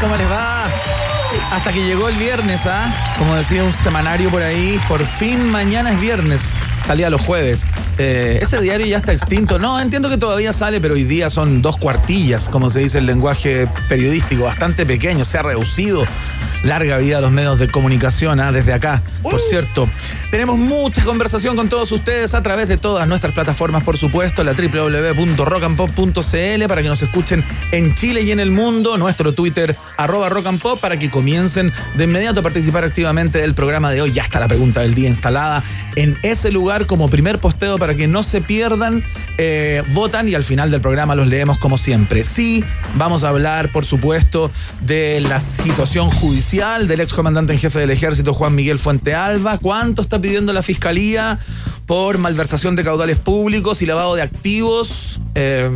¿Cómo les va? Hasta que llegó el viernes, ¿ah? Como decía un semanario por ahí, por fin mañana es viernes. Salía los jueves. Eh, ese diario ya está extinto. No, entiendo que todavía sale, pero hoy día son dos cuartillas, como se dice el lenguaje periodístico, bastante pequeño, se ha reducido. Larga vida a los medios de comunicación, ¿ah? desde acá, por cierto. Tenemos mucha conversación con todos ustedes a través de todas nuestras plataformas, por supuesto, la www.rockandpop.cl para que nos escuchen en Chile y en el mundo, nuestro Twitter, arroba rockandpop, para que comiencen de inmediato a participar activamente del programa de hoy. Ya está la pregunta del día instalada en ese lugar como primer posteo para que no se pierdan. Eh, votan y al final del programa los leemos como siempre. Sí, vamos a hablar, por supuesto, de la situación judicial del ex comandante en jefe del ejército Juan Miguel Fuente Alba. ¿Cuánto está pidiendo la fiscalía por malversación de caudales públicos y lavado de activos? Eh,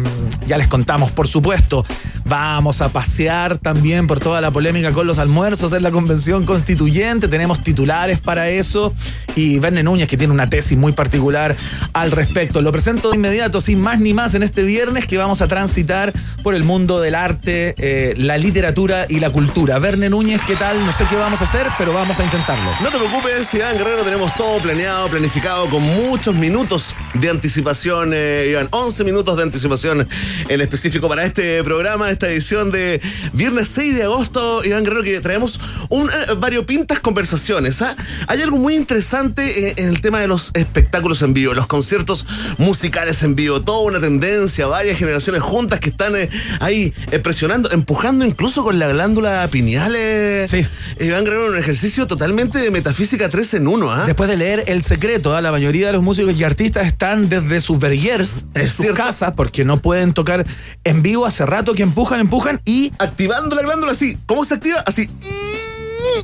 ya les contamos, por supuesto. Vamos a pasear también por toda la polémica con los almuerzos en la convención constituyente. Tenemos titulares para eso. Y Verne Núñez, que tiene una tesis muy particular al respecto. Lo presento de inmediato, sin más ni más, en este viernes que vamos a transitar por el mundo del arte, eh, la literatura y la cultura. Verne Núñez, ¿qué tal? No sé qué vamos a hacer, pero vamos a intentarlo. No te preocupes, Iván Guerrero, tenemos todo planeado, planificado, con muchos minutos de anticipación, eh, Iván. 11 minutos de anticipación en específico para este programa, esta edición de viernes 6 de agosto, Iván Guerrero, que traemos un, eh, variopintas conversaciones. ¿ah? Hay algo muy interesante eh, en el tema de los espectáculos en vivo, los conciertos musicales en vivo, toda una tendencia, varias generaciones juntas que están eh, ahí eh, presionando, empujando incluso con la glándula pineal. eh, Sí. Iván Guerrero, un ejercicio totalmente de metafísica 3 en 1. ¿ah? Después de leer El Secreto, ¿ah? la mayoría de los músicos y artistas están desde sus verguers, en sus casas, porque no pueden tocar en vivo hace rato que empujan, empujan y. Activando la glándula así. ¿Cómo se activa? Así.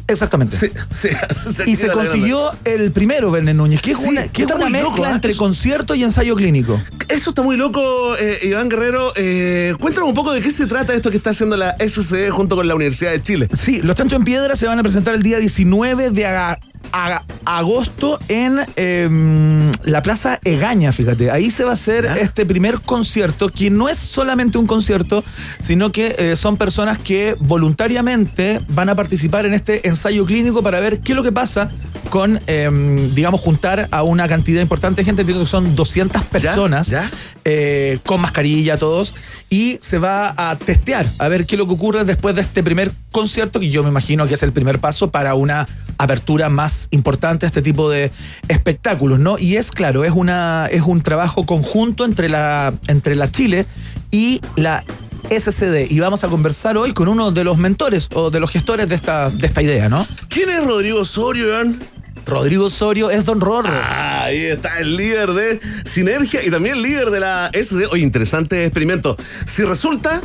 Exactamente. Sí, sí, Y se consiguió el primero, Verne Núñez, que es Sí, una, que es una mezcla loco, ¿ah? entre concierto y ensayo clínico. Eso está muy loco, eh, Iván Guerrero. Eh, cuéntanos un poco de qué se trata esto que está haciendo la SCD junto con la Universidad de Chile. Sí, los Chancho en Piedra se van a presentar el día 19 de agosto en em, la Plaza Egaña, fíjate. Ahí se va a hacer este primer concierto, que no es solamente un concierto, sino que eh, son personas que voluntariamente van a participar en este ensayo clínico para ver qué es lo que pasa con, em, digamos, juntar a una cantidad importante de gente, entiendo que son 200 personas, ¿Ya? Eh, con mascarilla todos, y se va a testear a ver qué es lo que ocurre después de este primer concierto, que yo me imagino que es el primer paso para una apertura más importante a este tipo de espectáculos, ¿no? Y es claro, es una es un trabajo conjunto entre la entre Chile y la SCD y vamos a conversar hoy con uno de los mentores o de los gestores de esta de esta idea, ¿no? ¿Quién es Rodrigo Osorio, Iván? Rodrigo Osorio es Don Rorro. Ah, ahí está el líder de Sinergia y también líder de la. Oye, interesante experimento. Si resulta,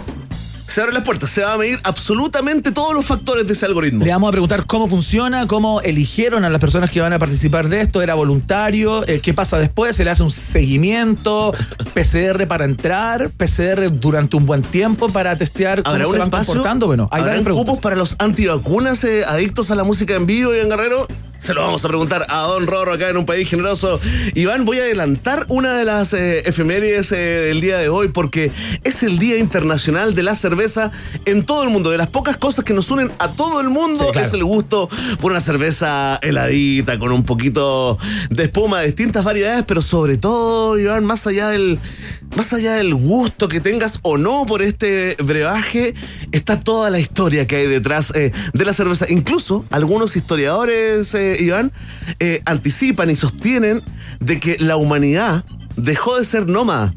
se abren las puertas, se va a medir absolutamente todos los factores de ese algoritmo. Le vamos a preguntar cómo funciona, cómo eligieron a las personas que van a participar de esto, era voluntario, eh, qué pasa después, se le hace un seguimiento, PCR para entrar, PCR durante un buen tiempo para testear cómo ¿Habrá se un van espacio? comportando. Bueno, hay ¿Habrán cupos para los antivacunas eh, adictos a la música en vivo, Iván Guerrero? Se lo vamos a preguntar a Don Rorro acá en un país generoso. Iván, voy a adelantar una de las eh, efemérides eh, del día de hoy porque es el Día Internacional de la Cerveza en todo el mundo. De las pocas cosas que nos unen a todo el mundo Sí, claro. es el gusto por una cerveza heladita con un poquito de espuma de distintas variedades, pero sobre todo, Iván, más allá del, más allá del gusto que tengas o no por este brebaje, está toda la historia que hay detrás eh, de la cerveza. Incluso algunos historiadores, eh, Iván, eh, anticipan y sostienen de que la humanidad dejó de ser nómada.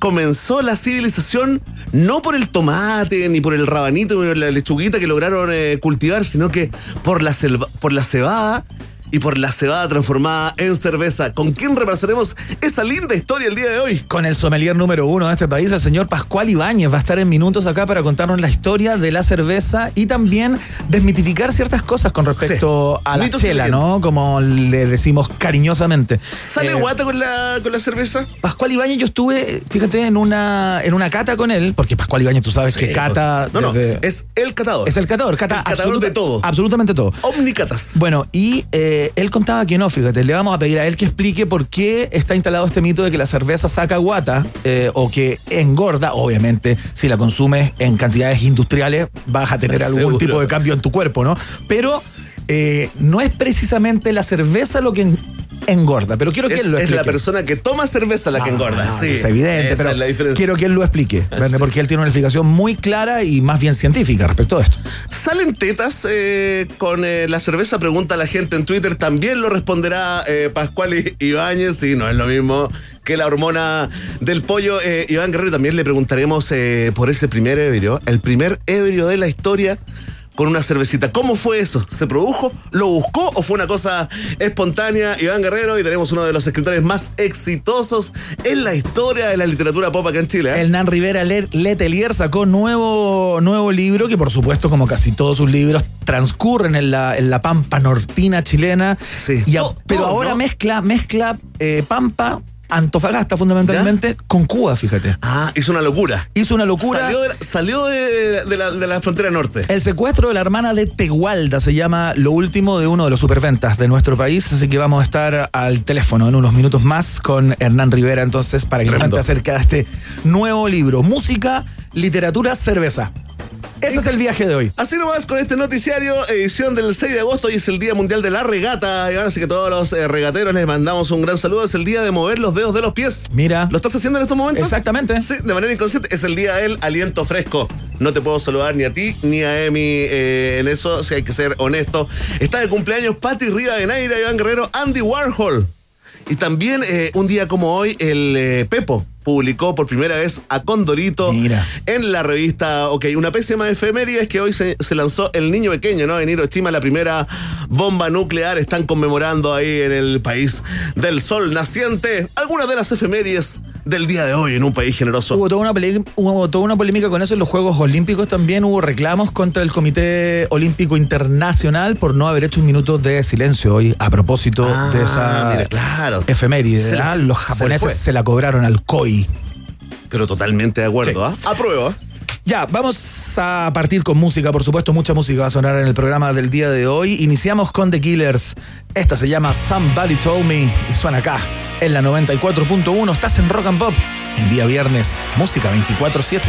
Comenzó la civilización no por el tomate, ni por el rabanito, ni por la lechuguita que lograron eh, cultivar, sino que por la, selva- por la cebada y por la cebada transformada en cerveza. ¿Con quién repasaremos esa linda historia el día de hoy? Con el sommelier número uno de este país, el señor Pascual Ibáñez, va a estar en minutos acá para contarnos la historia de la cerveza y también desmitificar ciertas cosas con respecto Sí. a la Mitos chela. ¿no? Como le decimos cariñosamente. ¿Sale Eh, guata con la, con la cerveza? Pascual Ibáñez, yo estuve, fíjate, en una, en una cata con él, porque Pascual Ibáñez, tú sabes que cata. No, no, desde- es el catador. es el catador, cata El catador de todo. Absolutamente todo. Omnicatas. Bueno, y eh, él contaba que no, fíjate, le vamos a pedir a él que explique por qué está instalado este mito de que la cerveza saca guata eh, o que engorda. Obviamente, si la consumes en cantidades industriales, vas a tener algún Seguro. tipo de cambio en tu cuerpo, ¿no? Pero eh, no es precisamente la cerveza lo que engorda, pero quiero que Es, él lo es explique. la persona que toma cerveza la que Ah, engorda. no, sí, es evidente, Esa pero es la diferencia. quiero que él lo explique, porque él tiene una explicación muy clara y más bien científica respecto a esto. ¿Salen tetas eh, con eh, la cerveza? Pregunta la gente en Twitter. También lo responderá eh, Pascual Ibáñez. Sí, no es lo mismo que la hormona del pollo. Eh, Iván Guerrero también le preguntaremos por ese primer ebrio, el primer ebrio de la historia con una cervecita. ¿Cómo fue eso? ¿Se produjo? ¿Lo buscó o fue una cosa espontánea? Iván Guerrero y tenemos uno de los escritores más exitosos en la historia de la literatura pop acá en Chile. ¿eh? El Nan Rivera Le- Letelier sacó nuevo, nuevo libro que por supuesto como casi todos sus libros transcurren en la, en la pampa nortina chilena. Sí. Y a- Todo, pero todo, ahora ¿no? mezcla, mezcla eh, pampa, Antofagasta fundamentalmente, con Cuba, fíjate. Ah, hizo una locura. Hizo una locura. Salió, de la, salió de, de la, de la frontera norte. El secuestro de la hermana de Tegualda se llama lo último de uno de los superventas de nuestro país, así que vamos a estar al teléfono en unos minutos más con Hernán Rivera entonces para que nos acerca de este nuevo libro, Música, Literatura, Cerveza. Ese es el viaje de hoy. Así nomás con este noticiario, edición del 6 de agosto, hoy es el Día Mundial de la Regata, y ahora sí que todos los eh, regateros les mandamos un gran saludo, es el día de mover los dedos de los pies. Mira. ¿Lo estás haciendo en estos momentos? Exactamente. Sí, de manera inconsciente, es el día del aliento fresco. No te puedo saludar ni a ti ni a Emi eh, en eso, si hay que ser honesto. Está de cumpleaños Patti Rivadeneira, Iván Guerrero, Andy Warhol. Y también eh, un día como hoy, el Pepo publicó por primera vez a Condorito Mira. en la revista OK. Una pésima efeméride es que hoy se, se lanzó El Niño Pequeño, ¿no? En Hiroshima, la primera bomba nuclear. Están conmemorando ahí en el país del sol naciente algunas de las efemérides del día de hoy en un país generoso. Hubo toda, una hubo toda una polémica con eso en los Juegos Olímpicos también. Hubo reclamos contra el Comité Olímpico Internacional por no haber hecho un minuto de silencio hoy a propósito Ah, de esa mira, claro. efeméride. Se ¿ah? Los japoneses se, la cobraron al COI. Pero totalmente de acuerdo, ¿ah? Apruebo. Ya, vamos a partir con música, por supuesto, mucha música va a sonar en el programa del día de hoy. Iniciamos con The Killers. Esta se llama Somebody Told Me y suena acá en la 94.1. Estás en Rock and Pop en día viernes, música 24-7.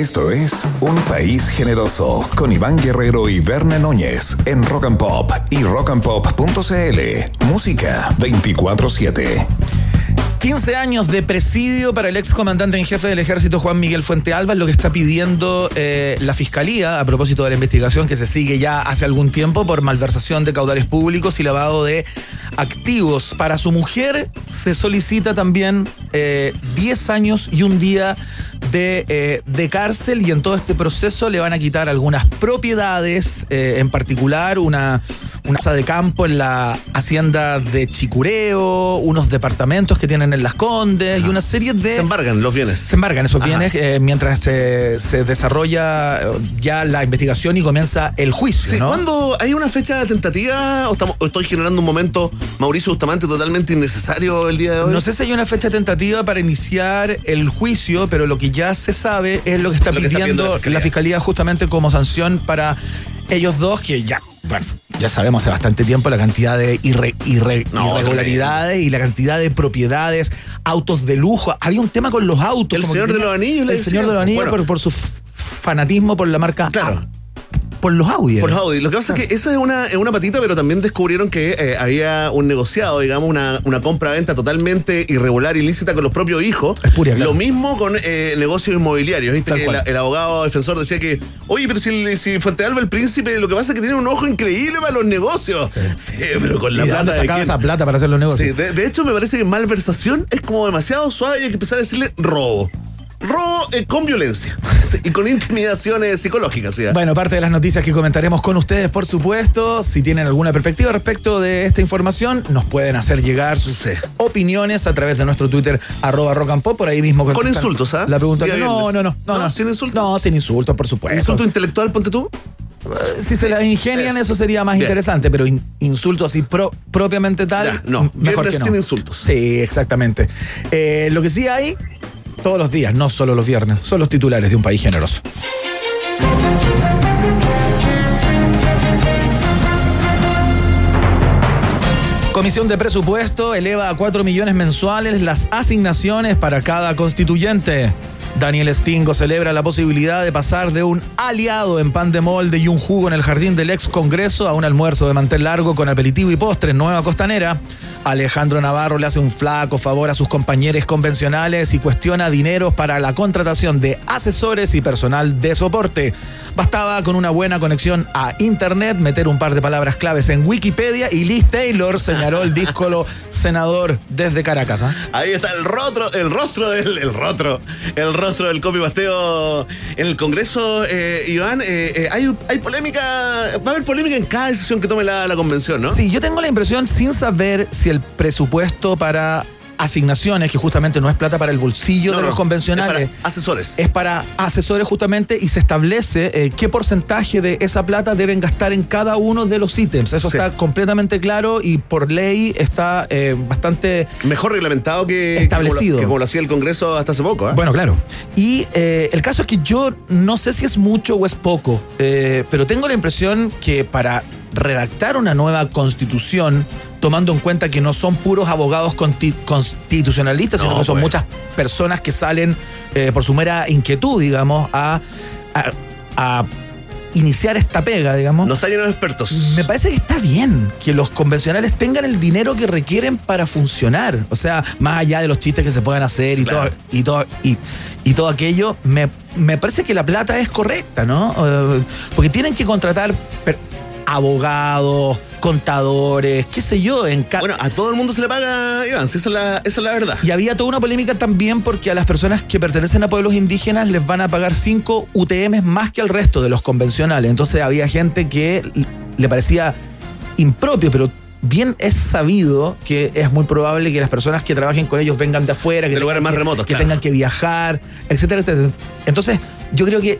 Esto es Un País Generoso con Iván Guerrero y Verne Núñez en Rock and Pop y rockandpop.cl. Música 24-7. 15 años de presidio para el ex comandante en jefe del ejército Juan Miguel Fuente Alba lo que está pidiendo eh, la fiscalía a propósito de la investigación que se sigue ya hace algún tiempo por malversación de caudales públicos y lavado de activos. Para su mujer se solicita también eh, 10 años y un día de, eh, de cárcel y en todo este proceso le van a quitar algunas propiedades, eh, en particular una, una casa de campo en la hacienda de Chicureo, unos departamentos que tienen en Las Condes y una serie de... Se embargan los bienes. Se embargan esos Ajá. bienes eh, mientras se, se desarrolla eh, ya la investigación y comienza el juicio. Sí, ¿no? ¿Cuándo hay una fecha tentativa o, estamos, o estoy generando un momento, Mauricio Bustamante, totalmente innecesario el día de hoy? No sé si hay una fecha tentativa para iniciar el juicio, pero lo que ya se sabe es lo que está Lo que está pidiendo la fiscalía. justamente como sanción para ellos dos, que ya, bueno, ya sabemos hace bastante tiempo la cantidad de irre- irre- No, irregularidades y la cantidad de propiedades, autos de lujo. Había un tema con los autos. El Señor de los Anillos, El Señor de los. Anillos Bueno. por, por su fanatismo por la marca. Claro. Por los Audi. Por era. Audi. Lo que pasa es que esa es una, es una patita, pero también descubrieron que eh, había un negociado, digamos, una, una compra-venta totalmente irregular, ilícita con los propios hijos. Espuria, claro. Lo mismo con eh, negocios inmobiliarios. el abogado defensor decía que, oye, pero si, si Fuente Alba, el príncipe, lo que pasa es que tiene un ojo increíble para los negocios. Sí, pero con la ¿Y de dónde plata sacaba esa plata para hacer los negocios? Sí, de, de hecho me parece que malversación es como demasiado suave y hay que empezar a decirle robo. Robo eh, con violencia y con intimidaciones psicológicas. ¿sí? Bueno, parte de las noticias que comentaremos con ustedes, por supuesto. Si tienen alguna perspectiva respecto de esta información, nos pueden hacer llegar sus Sí. opiniones a través de nuestro Twitter, arroba rock and pop, por ahí mismo. Con insultos, ¿ah? La pregunta que no, no, no, no. ¿Sin insultos? No, sin insultos, por supuesto. ¿Insulto intelectual, ponte tú? si se las ingenian, Eso. eso sería más Bien. interesante, pero in- insultos así pro- propiamente tal. Ya, no. mejor que no. sin insultos. Sí, exactamente. Eh, lo que sí hay todos los días, no solo los viernes, son los titulares de un país generoso. Comisión de Presupuesto eleva a 4 millones mensuales las asignaciones para cada constituyente. Daniel Stingo celebra la posibilidad de pasar de un aliado en pan de molde y un jugo en el jardín del ex Congreso a un almuerzo de mantel largo con aperitivo y postre en Nueva Costanera. Alejandro Navarro le hace un flaco favor a sus compañeros convencionales y cuestiona dineros para la contratación de asesores y personal de soporte. Bastaba con una buena conexión a Internet, meter un par de palabras claves en Wikipedia y Liz Taylor señaló el díscolo senador desde Caracas. ¿ah? Ahí está el rostro, el rostro del, el rostro, el rostro del copy pasteo en el Congreso, eh, Iván. eh, eh, hay, hay polémica, va a haber polémica en cada decisión que tome la, la convención, ¿no? Sí, yo tengo la impresión, sin saber si el presupuesto para asignaciones, que justamente no es plata para el bolsillo No, de no, los convencionales, es para asesores. es para asesores justamente y se establece eh, qué porcentaje de esa plata deben gastar en cada uno de los ítems. Eso Sí. está completamente claro y por ley está eh, bastante Mejor reglamentado que, Establecido. Que, como, lo, que como lo hacía el Congreso hasta hace poco, ¿ah? Bueno, claro. Y eh, el caso es que yo no sé si es mucho o es poco, eh, pero tengo la impresión que para redactar una nueva constitución, tomando en cuenta que no son puros abogados constitucionalistas, sino No, que son pues. muchas personas que salen eh, por su mera inquietud, digamos, a, a- a iniciar esta pega, digamos. No está lleno de expertos. Me parece que está bien que los convencionales tengan el dinero que requieren para funcionar. O sea, más allá de los chistes que se puedan hacer Sí, y, claro. todo, y, todo, y, y todo aquello, me, me parece que la plata es correcta, ¿no? Eh, porque tienen que contratar per- abogados, contadores, qué sé yo, en Bueno, a todo el mundo se le paga, Iván, si esa es la, esa es la verdad. Y había toda una polémica también porque a las personas que pertenecen a pueblos indígenas les van a pagar 5 UTM más que al resto de los convencionales. Entonces había gente que le parecía impropio, pero bien es sabido que es muy probable que las personas que trabajen con ellos vengan de afuera, que De lugares más que- remotos, que claro. tengan que viajar, etcétera, etcétera. Entonces, yo creo que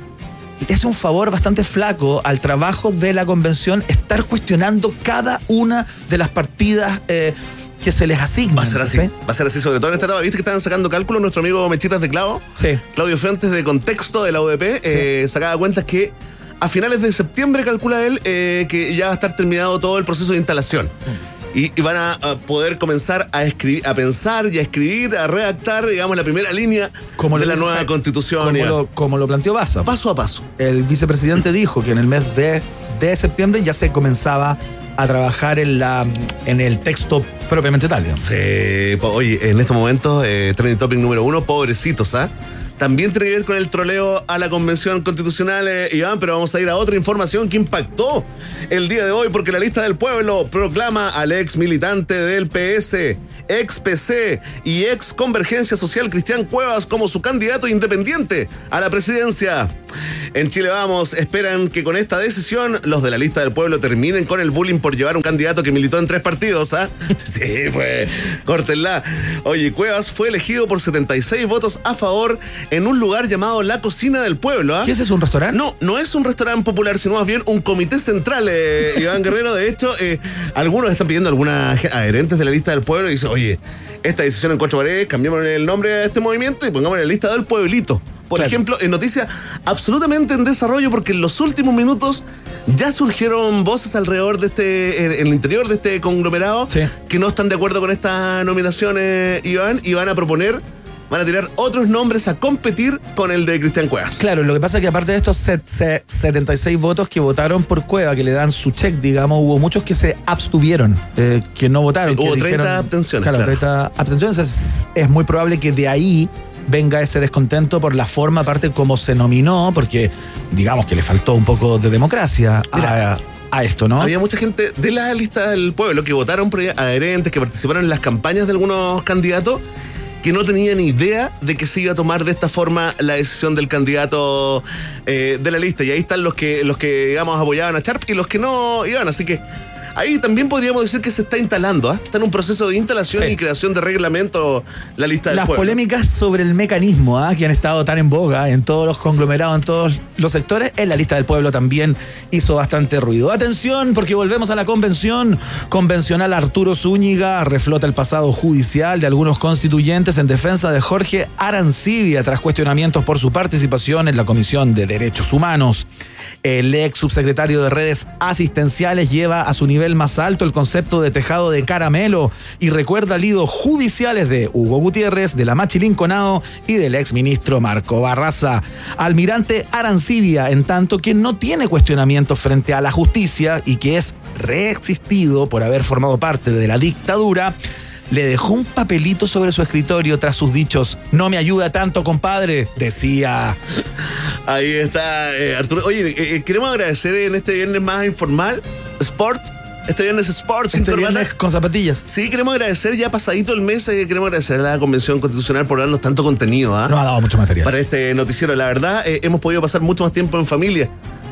es un favor bastante flaco al trabajo de la convención estar cuestionando cada una de las partidas eh, que se les asignan. Va a ser así, ¿sí? va a ser así, sobre todo en esta etapa. ¿Viste que estaban sacando cálculos? Nuestro amigo Mechitas de Clavo, Sí. Claudio Fuentes de Contexto de la UDP, eh, sacaba cuentas que a finales de septiembre, calcula él, eh, que ya va a estar terminado todo el proceso de instalación. Mm. Y, y van a, a poder comenzar a escribir, a pensar y a escribir, a redactar, digamos, la primera línea Como de la dijo nueva constitución. Como lo, como lo planteó Baza. Paso a paso. El vicepresidente dijo que en el mes de, de septiembre ya se comenzaba a trabajar en, la, en el texto propiamente tal. digamos. Sí, oye, en este momento, eh, trending topic número uno, pobrecitos, ¿ah? También tiene que ver con el troleo a la convención constitucional, eh, Iván, pero vamos a ir a otra información que impactó el día de hoy, porque la lista del pueblo proclama al ex militante del PS, ex PC y ex Convergencia Social Cristian Cuevas como su candidato independiente a la presidencia. En Chile Vamos, esperan que con esta decisión los de la lista del pueblo terminen con el bullying por llevar un candidato que militó en tres partidos, ¿ah? Sí, pues, córtenla. Oye, Cuevas fue elegido por 76 votos a favor en un lugar llamado La Cocina del Pueblo, ¿ah? ¿Qué es eso, un restaurante? No, no es un restaurante popular, sino más bien un comité central, eh, Iván Guerrero. De hecho, eh, algunos están pidiendo algunas adherentes de la lista del pueblo y dicen, oye, esta decisión en cuatro paredes, cambiamos el nombre a este movimiento y pongamos en la lista del pueblito. Por Claro. ejemplo, en noticia absolutamente en desarrollo, porque en los últimos minutos ya surgieron voces alrededor de este, en, en el interior de este conglomerado, Sí. que no están de acuerdo con esta nominación, eh, Iván, y van a proponer, van a tirar otros nombres a competir con el de Cristian Cuevas. Claro, lo que pasa es que aparte de estos set- se- 76 votos que votaron por Cueva, que le dan su check, digamos, hubo muchos que se abstuvieron, eh, que no votaron. Sí, que hubo 30 abstenciones, Claro, claro. 30 abstenciones. Es, es muy probable que de ahí venga ese descontento por la forma, aparte como se nominó, porque digamos que le faltó un poco de democracia a, Mira, a esto, ¿no? Había mucha gente de la lista del pueblo que votaron por adherentes, que participaron en las campañas de algunos candidatos que no tenían idea de que se iba a tomar de esta forma la decisión del candidato eh, de la lista. Y ahí están los que, los que, digamos, apoyaban a Sharp y los que no iban. Así que ahí también podríamos decir que se está instalando, ¿ah? Está en un proceso de instalación Sí. y creación de reglamento la lista del Las pueblo. polémicas sobre el mecanismo ¿ah? que han estado tan en boga en todos los conglomerados, en todos los sectores, en la lista del pueblo también hizo bastante ruido. Atención, porque volvemos a la convención. Convencional Arturo Zúñiga reflota el pasado judicial de algunos constituyentes en defensa de Jorge Arancibia tras cuestionamientos por su participación en la Comisión de Derechos Humanos. El ex subsecretario de redes asistenciales lleva a su nivel más alto el concepto de tejado de caramelo y recuerda lidos judiciales de Hugo Gutiérrez, de la Machi Linconao y del ex ministro Marco Barraza. Almirante Arancibia, en tanto que no tiene cuestionamientos frente a la justicia y que es reexistido por haber formado parte de la dictadura, le dejó un papelito sobre su escritorio tras sus dichos, no me ayuda tanto, compadre, decía. Ahí está, eh, Arturo. Oye, eh, eh, queremos agradecer en este viernes más informal, Sport. Este viernes Sport sin Este viernes con zapatillas. Sí, queremos agradecer ya pasadito el mes, eh, queremos agradecer a la Convención Constitucional por darnos tanto contenido ¿ah? Nos ha dado mucho material. para este noticiero. La verdad, eh, hemos podido pasar mucho más tiempo en familia,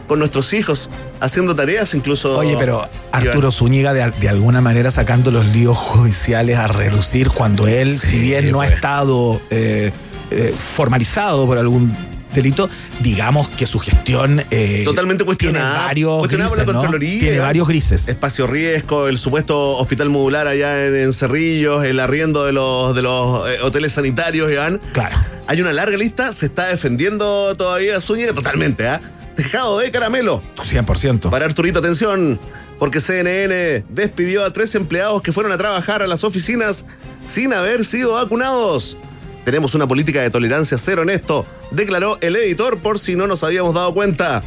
con nuestros hijos, haciendo tareas incluso. Oye, pero. Arturo Zúñiga de, de alguna manera sacando los líos judiciales a relucir cuando él, Sí, si bien no ha pues. estado eh, eh, formalizado por algún delito, digamos que su gestión eh, Totalmente cuestionada. Tiene varios Cuestionada por la grises, ¿no? Contraloría. Tiene varios grises. Espacio Riesgo, el supuesto hospital modular allá en, en Cerrillos, el arriendo de los, de los eh, hoteles sanitarios, Iván. Claro. Hay una larga lista, se está defendiendo todavía Zúñiga totalmente, ¿ah? Tejado de caramelo. 100%. Para Arturito, atención, porque CNN despidió a tres empleados que fueron a trabajar a las oficinas sin haber sido vacunados. Tenemos una política de tolerancia cero en esto, declaró el editor por si no nos habíamos dado cuenta.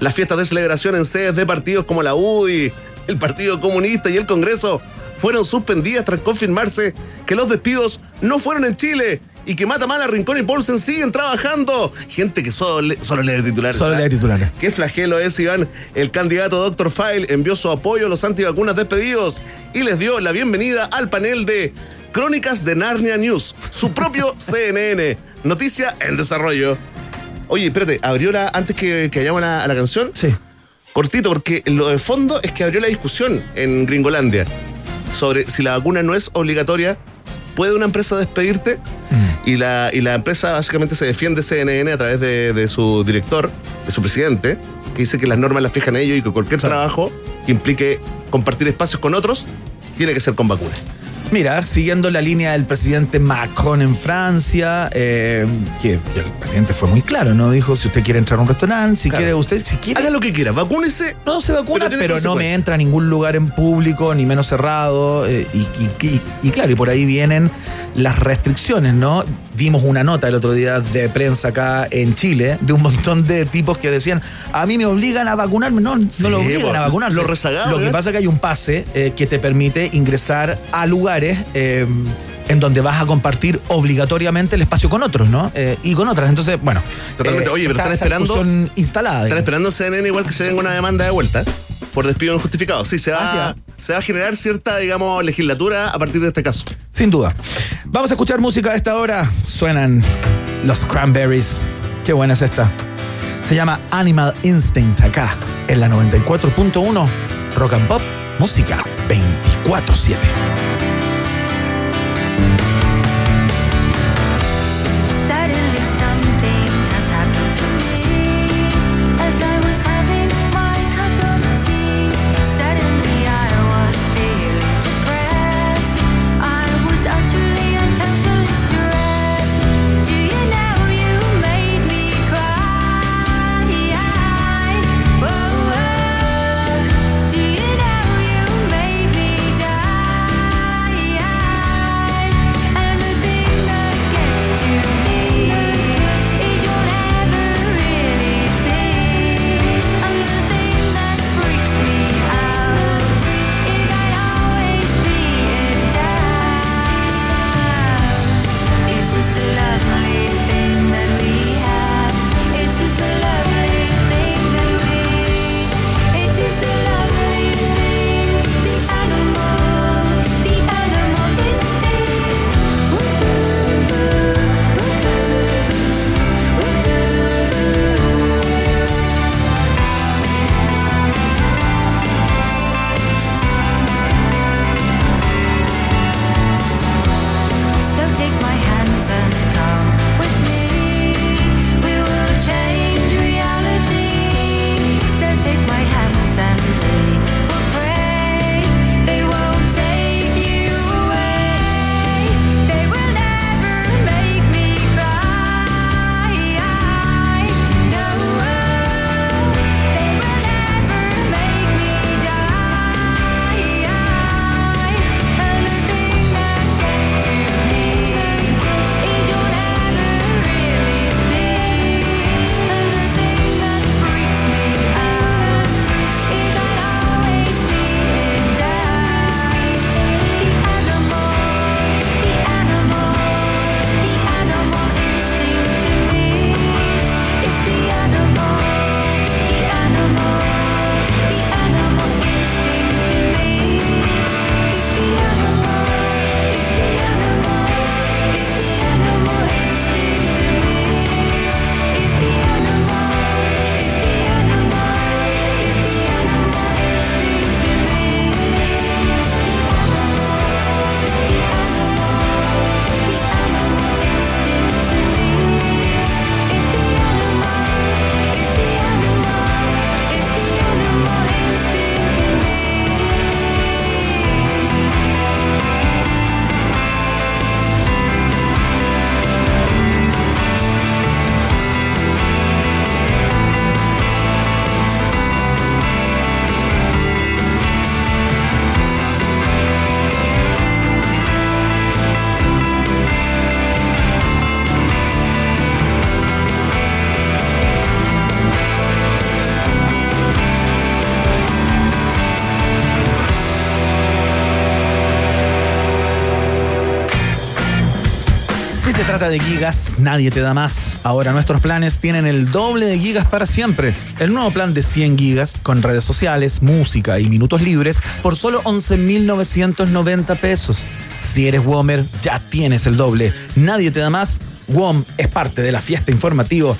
Las fiestas de celebración en sedes de partidos como la UDI, el Partido Comunista y el Congreso fueron suspendidas tras confirmarse que los despidos no fueron en Chile y que Matamala, Rincón y Paulsen siguen trabajando. Gente que solo, le- solo lee titulares. Solo ¿ah? lee titulares. Qué flagelo es, Iván. El candidato Dr. File envió su apoyo a los antivacunas despedidos y les dio la bienvenida al panel de Crónicas de Narnia News, su propio CNN. Noticia en desarrollo. Oye, espérate, abrió la. Antes que, que vayamos a la, a la canción, Sí. cortito, porque lo de fondo es que abrió la discusión en Gringolandia sobre si la vacuna no es obligatoria, ¿puede una empresa despedirte? Y, la, y la empresa básicamente se defiende CNN a través de, de su director, de su presidente, que dice que las normas las fijan ellos y que cualquier trabajo que implique compartir espacios con otros tiene que ser con vacunas. Mira, siguiendo la línea del presidente Macron en Francia, eh, que, que el presidente fue muy claro, ¿no? Dijo, si usted quiere entrar a un restaurante, si Claro. quiere usted, si quiere... Haga lo que quiera, vacúnese. No se vacuna, Pero no me entra a ningún lugar en público, ni menos cerrado. eh, y, y- y- y claro, y por ahí vienen las restricciones, ¿no? Vimos una nota el otro día de prensa acá en Chile de un montón de tipos que decían, a mí me obligan a vacunarme. No, Sí, no lo obligan po, a vacunarse. los rezagados, Lo que ¿eh? pasa es que hay un pase eh, que te permite ingresar a lugares eh, en donde vas a compartir obligatoriamente el espacio con otros, ¿no? Eh, y con otras. Entonces, bueno. Totalmente. Oye, pero está están esperando- instalada. Están esperando CNN igual que se venga una demanda de vuelta por despido injustificado. Sí, se va, Ah, se va a generar cierta, digamos, legislatura a partir de este caso. Sin duda. Vamos a escuchar música a esta hora. Suenan los Cranberries. Qué buena es esta. Se llama Animal Instinct acá en la 94.1 Rock and Pop, música 24-7. Trata de gigas, nadie te da más. Ahora nuestros planes tienen el doble de gigas para siempre. El nuevo plan de 100 gigas con redes sociales, música y minutos libres por solo 11.990 pesos. Si eres Womer, ya tienes el doble. Nadie te da más. WOM es parte de la fiesta informativa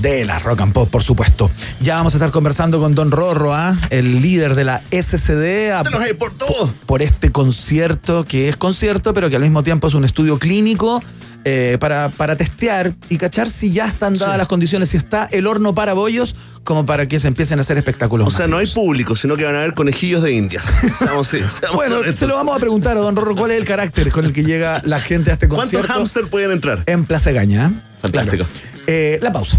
de la Rock and Pop, por supuesto. Ya vamos a estar conversando con Don Rorro, ¿ah? el líder de la SCD, a- hay por todo. por este concierto, que es concierto, pero que al mismo tiempo es un estudio clínico eh, para, para testear y cachar si ya están dadas las condiciones, si está el horno para bollos, como para que se empiecen a hacer espectáculos. O sea, no hay público, sino que van a haber conejillos de indias. Seamos- sí, seamos Bueno, honestos. se lo vamos a preguntar a Don Rorro cuál es el carácter con el que llega la gente a este ¿Cuántos concierto hámster pueden entrar? en Plaza Gaña. ¿eh? Fantástico. Claro. Eh, la pausa.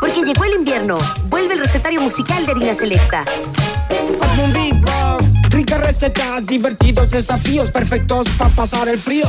Porque llegó el invierno. Vuelve el recetario musical de Harina Selecta. Hazme un beatbox, ricas recetas, divertidos desafíos perfectos para pasar el frío.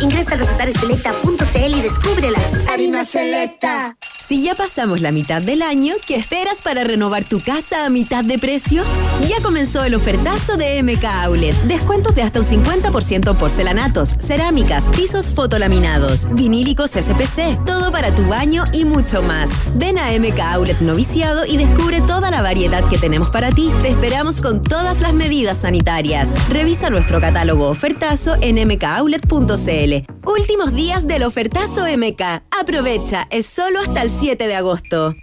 Ingresa a recetarioselecta.cl y descúbrelas. Harina Selecta. Si ya pasamos la mitad del año, ¿qué esperas para renovar tu casa a mitad de precio? Ya comenzó el ofertazo de MK Outlet. Descuentos de hasta un 50% en porcelanatos, cerámicas, pisos fotolaminados, vinílicos SPC, todo para tu baño y mucho más. Ven a MK Outlet Noviciado y descubre toda la variedad que tenemos para ti. Te esperamos con todas las medidas sanitarias. Revisa nuestro catálogo ofertazo en mkoutlet.cl. Últimos días del ofertazo MK. Aprovecha, es solo hasta el 7 de agosto.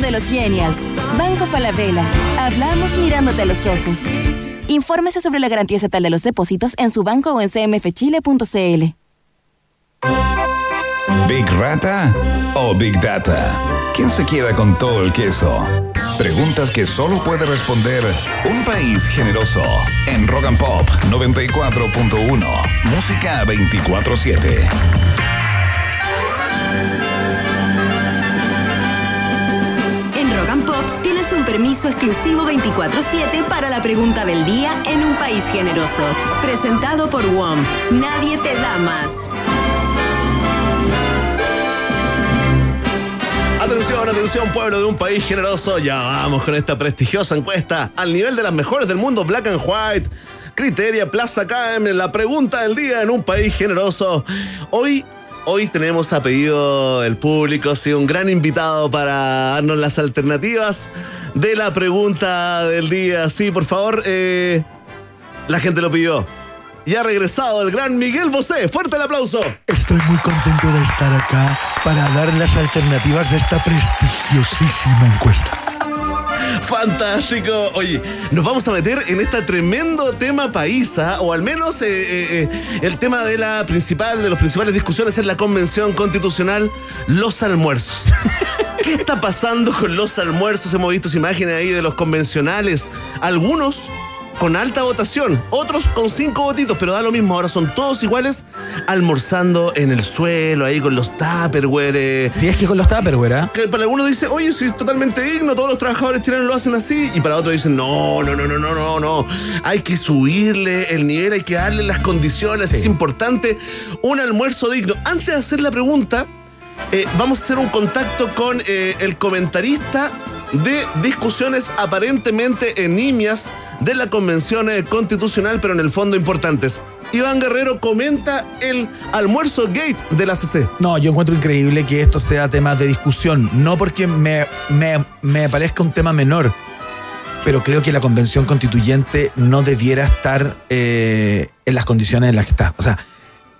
De los Genials. Banco Falabella. Hablamos mirándote a los ojos. Infórmese sobre la garantía estatal de los depósitos en su banco o en cmfchile.cl. ¿Big Rata o Big Data? ¿Quién se queda con todo el queso? Preguntas que solo puede responder un país generoso en Rock and Pop 94.1. Música 24-7. En Rock and Pop tienes un permiso exclusivo 24-7 para la pregunta del día en un país generoso. Presentado por WOM. Nadie te da más. Atención, atención, pueblo de un país generoso. Ya vamos con esta prestigiosa encuesta al nivel de las mejores del mundo, Black and White. Criteria, Plaza KM, la pregunta del día en un país generoso. Hoy, hoy tenemos a pedido del público, sí, un gran invitado para darnos las alternativas de la pregunta del día. Sí, por favor, eh, la gente lo pidió. Y ha regresado el gran Miguel Bosé. Fuerte el aplauso. Estoy muy contento de estar acá para dar las alternativas de esta prestigiosísima encuesta. Fantástico. Oye, nos vamos a meter en este tremendo tema paisa, o al menos eh, eh, eh, el tema de la principal, de las principales discusiones en la convención constitucional, los almuerzos. ¿Qué está pasando con los almuerzos? Hemos visto imágenes ahí de los convencionales. Algunos con alta votación, otros con cinco votitos, pero da lo mismo, ahora son todos iguales, almorzando en el suelo, ahí con los tupperware. Si es que con los Tupperware, ¿ah? Que para algunos dice, oye, es totalmente digno, todos los trabajadores chilenos lo hacen así. Y para otros dicen, no, no, no, no, no, no, no. Hay que subirle el nivel, hay que darle las condiciones, es importante un almuerzo digno. Antes de hacer la pregunta, eh, vamos a hacer un contacto con eh, el comentarista de discusiones aparentemente enimias de la Convención eh, Constitucional, pero en el fondo importantes. Iván Guerrero comenta el almuerzo gate de la CC. No, yo encuentro increíble que esto sea tema de discusión, no porque me, me- me parezca un tema menor, pero creo que la convención constituyente no debiera estar eh, en las condiciones en las que está. O sea,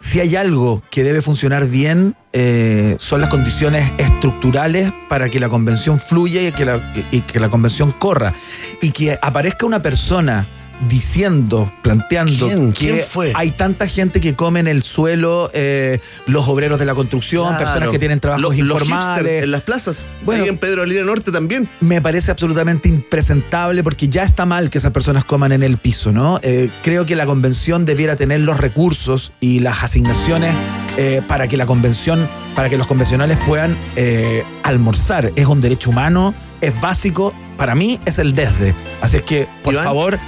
si hay algo que debe funcionar bien, eh, son las condiciones estructurales para que la convención fluya y que la, y que la convención corra. Y que aparezca una persona diciendo, planteando ¿Quién? que ¿Quién fue? hay tanta gente que come en el suelo, eh, los obreros de la construcción, Claro. personas que tienen trabajos Los- informales. en las plazas. Bueno. Ahí en Pedro Lira Norte también. me parece absolutamente impresentable porque ya está mal que esas personas coman en el piso, ¿no? Eh, creo que la convención debiera tener los recursos y las asignaciones eh, para que la convención, para que los convencionales puedan almorzar. Es un derecho humano, es básico, para mí es el desde. Así es que, por Iván. favor,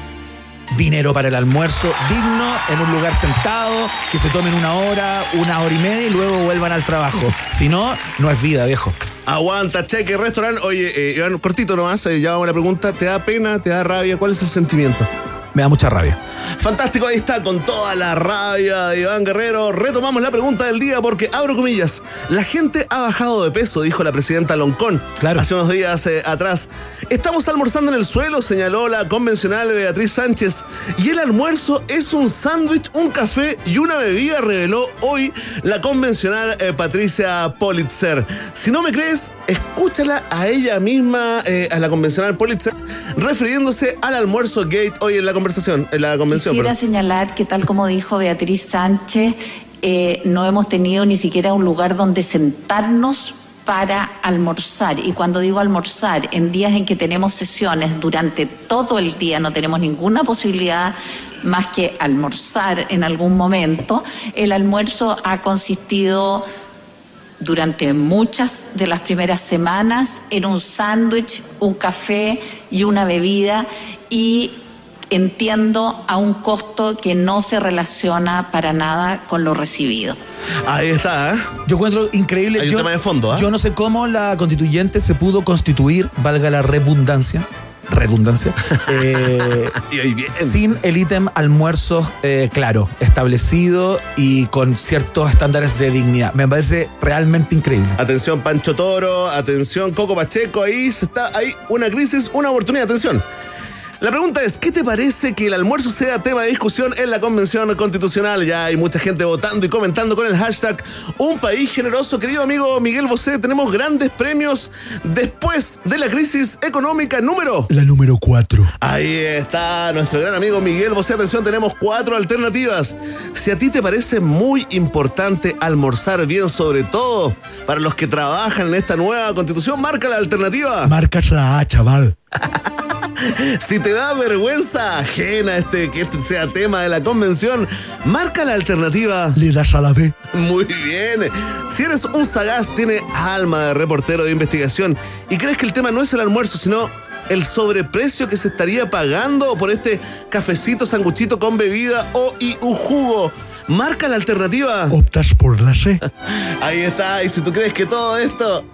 dinero para el almuerzo digno, en un lugar sentado, que se tomen una hora, una hora y media y luego vuelvan al trabajo. Si no, no es vida, viejo. Aguanta, cheque, restaurante. Oye, eh, Iván, cortito nomás, eh, ya vamos a la pregunta. ¿Te da pena? ¿Te da rabia? ¿Cuál es el sentimiento? Me da mucha rabia. Fantástico, ahí está, con toda la rabia de Iván Guerrero. Retomamos la pregunta del día porque, abro comillas, la gente ha bajado de peso, dijo la presidenta Loncón Claro. hace unos días eh, atrás. Estamos almorzando en el suelo, señaló la convencional Beatriz Sánchez. Y el almuerzo es un sándwich, un café y una bebida, reveló hoy la convencional eh, Patricia Politzer. Si no me crees, escúchala a ella misma, eh, a la convencional Politzer, refiriéndose al almuerzo gate hoy en la conversación, en la convención. Quisiera perdón. señalar que tal como dijo Beatriz Sánchez, eh, no hemos tenido ni siquiera un lugar donde sentarnos para almorzar. Y cuando digo almorzar, en días en que tenemos sesiones durante todo el día, no tenemos ninguna posibilidad más que almorzar en algún momento, el almuerzo ha consistido durante muchas de las primeras semanas en un sándwich, un café y una bebida y entiendo a un costo que no se relaciona para nada con lo recibido. Ahí está, ¿eh? Yo encuentro increíble. Hay un yo, tema de fondo, ¿ah? Yo no sé cómo la constituyente se pudo constituir, valga la redundancia, redundancia, eh, Y ahí bien. sin el ítem almuerzo eh, claro, establecido y con ciertos estándares de dignidad. Me parece realmente increíble. Atención Pancho Toro, atención Coco Pacheco, ahí se está, hay una crisis, una oportunidad, atención. La pregunta es, ¿qué te parece que el almuerzo sea tema de discusión en la Convención Constitucional? Ya hay mucha gente votando y comentando con el hashtag Un País Generoso. Querido amigo Miguel Bosé, tenemos grandes premios después de la crisis económica número. La número 4. Ahí está nuestro gran amigo Miguel Bosé. Atención, tenemos cuatro alternativas. Si a ti te parece muy importante almorzar bien, sobre todo para los que trabajan en esta nueva constitución, marca la alternativa. Marcas la A, chaval. Si te da vergüenza ajena este, que este sea tema de la convención, marca la alternativa. Le das a la B. Muy bien. Si eres un sagaz, tiene alma de reportero de investigación y crees que el tema no es el almuerzo, sino el sobreprecio que se estaría pagando por este cafecito, sanguchito con bebida o y un jugo. Marca la alternativa. Optas por la C. Ahí está. Y si tú crees que todo esto,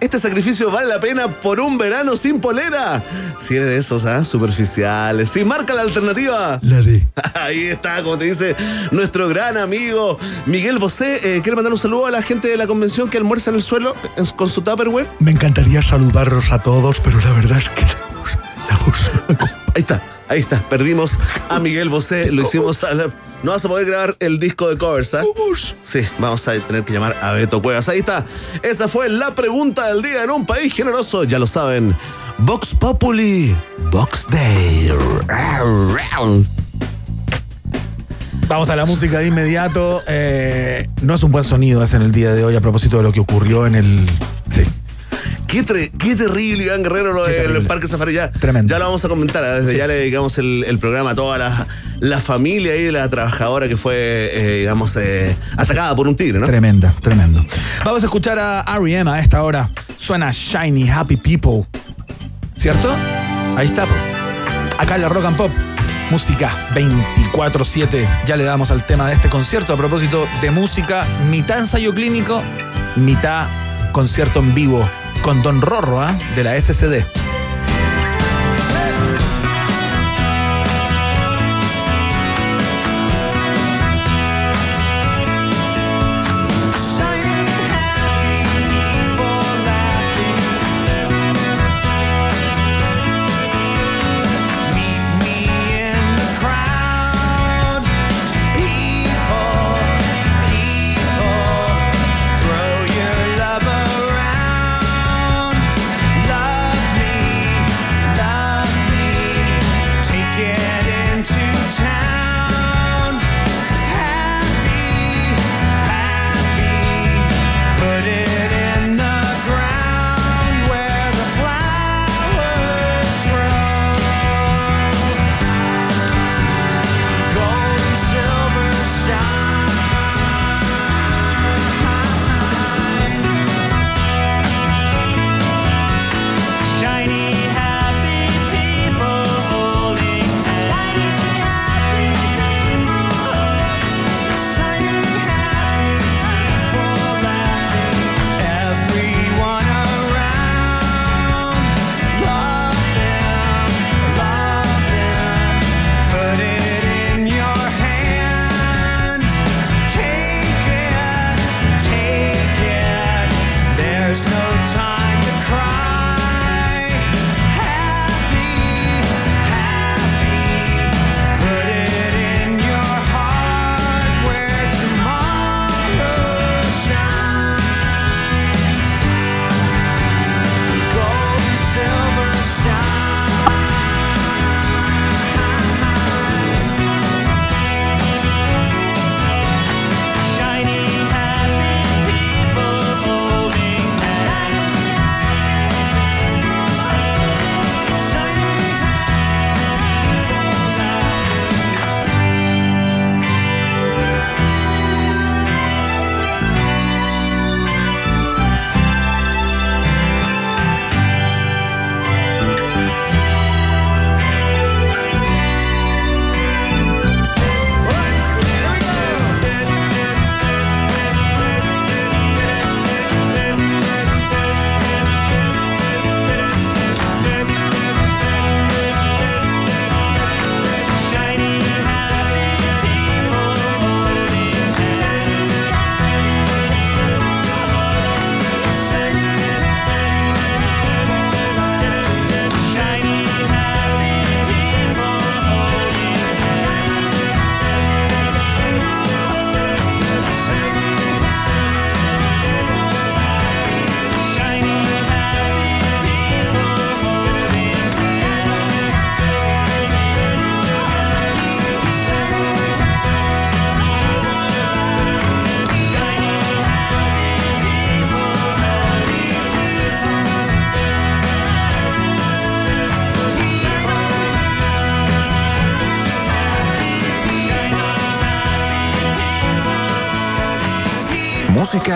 este sacrificio vale la pena por un verano sin polera. Si eres de esos, ¿ah? Superficiales. Sí, marca la alternativa. La D. Ahí está, como te dice nuestro gran amigo Miguel Bosé. Eh, ¿Quiere mandar un saludo a la gente de la convención que almuerza en el suelo eh, con su Tupperware? Me encantaría saludarlos a todos, pero la verdad es que la voz- la voz- Ahí está, ahí está. Perdimos a Miguel Bosé. Lo hicimos a la- No vas a poder grabar el disco de covers. Vamos. Sí, vamos a tener que llamar a Beto Cuevas. Ahí está. Esa fue la pregunta del día en un país generoso. Ya lo saben. Vox Populi. Vox Day. Vamos a la música de inmediato. Eh, no es un buen sonido ese en el día de hoy a propósito de lo que ocurrió en el. Sí. Qué, terrible, Iván Guerrero, lo del. Parque Safari. Ya, Tremendo. ya lo vamos a comentar. ¿eh? Desde Sí. ya le dedicamos el, el programa a toda la, la familia y de la trabajadora que fue, eh, digamos, eh, atacada por un tigre, ¿no? Tremenda, tremendo. Vamos a escuchar a R.E.M. a esta hora. Suena Shiny Happy People. ¿Cierto? Ahí está. Acá en la Rock and Pop. Música 24-7. Ya le damos al tema de este concierto. A propósito de música, mitad ensayo clínico, mitad concierto en vivo con Don Rorro ¿ah? de la SCD.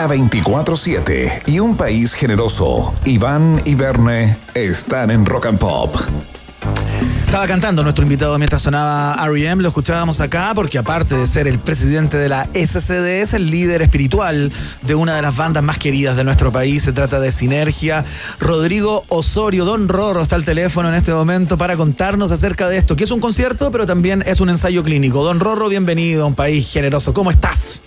Música 24-7 y un país generoso. Iván y Verne están en Rock and Pop. Estaba cantando nuestro invitado mientras sonaba R.E.M. Lo escuchábamos acá porque aparte de ser el presidente de la SCD es el líder espiritual de una de las bandas más queridas de nuestro país. Se trata de Sinergia. Rodrigo Osorio, Don Rorro está al teléfono en este momento para contarnos acerca de esto, que es un concierto pero también es un ensayo clínico. Don Rorro, bienvenido a un país generoso. ¿Cómo estás?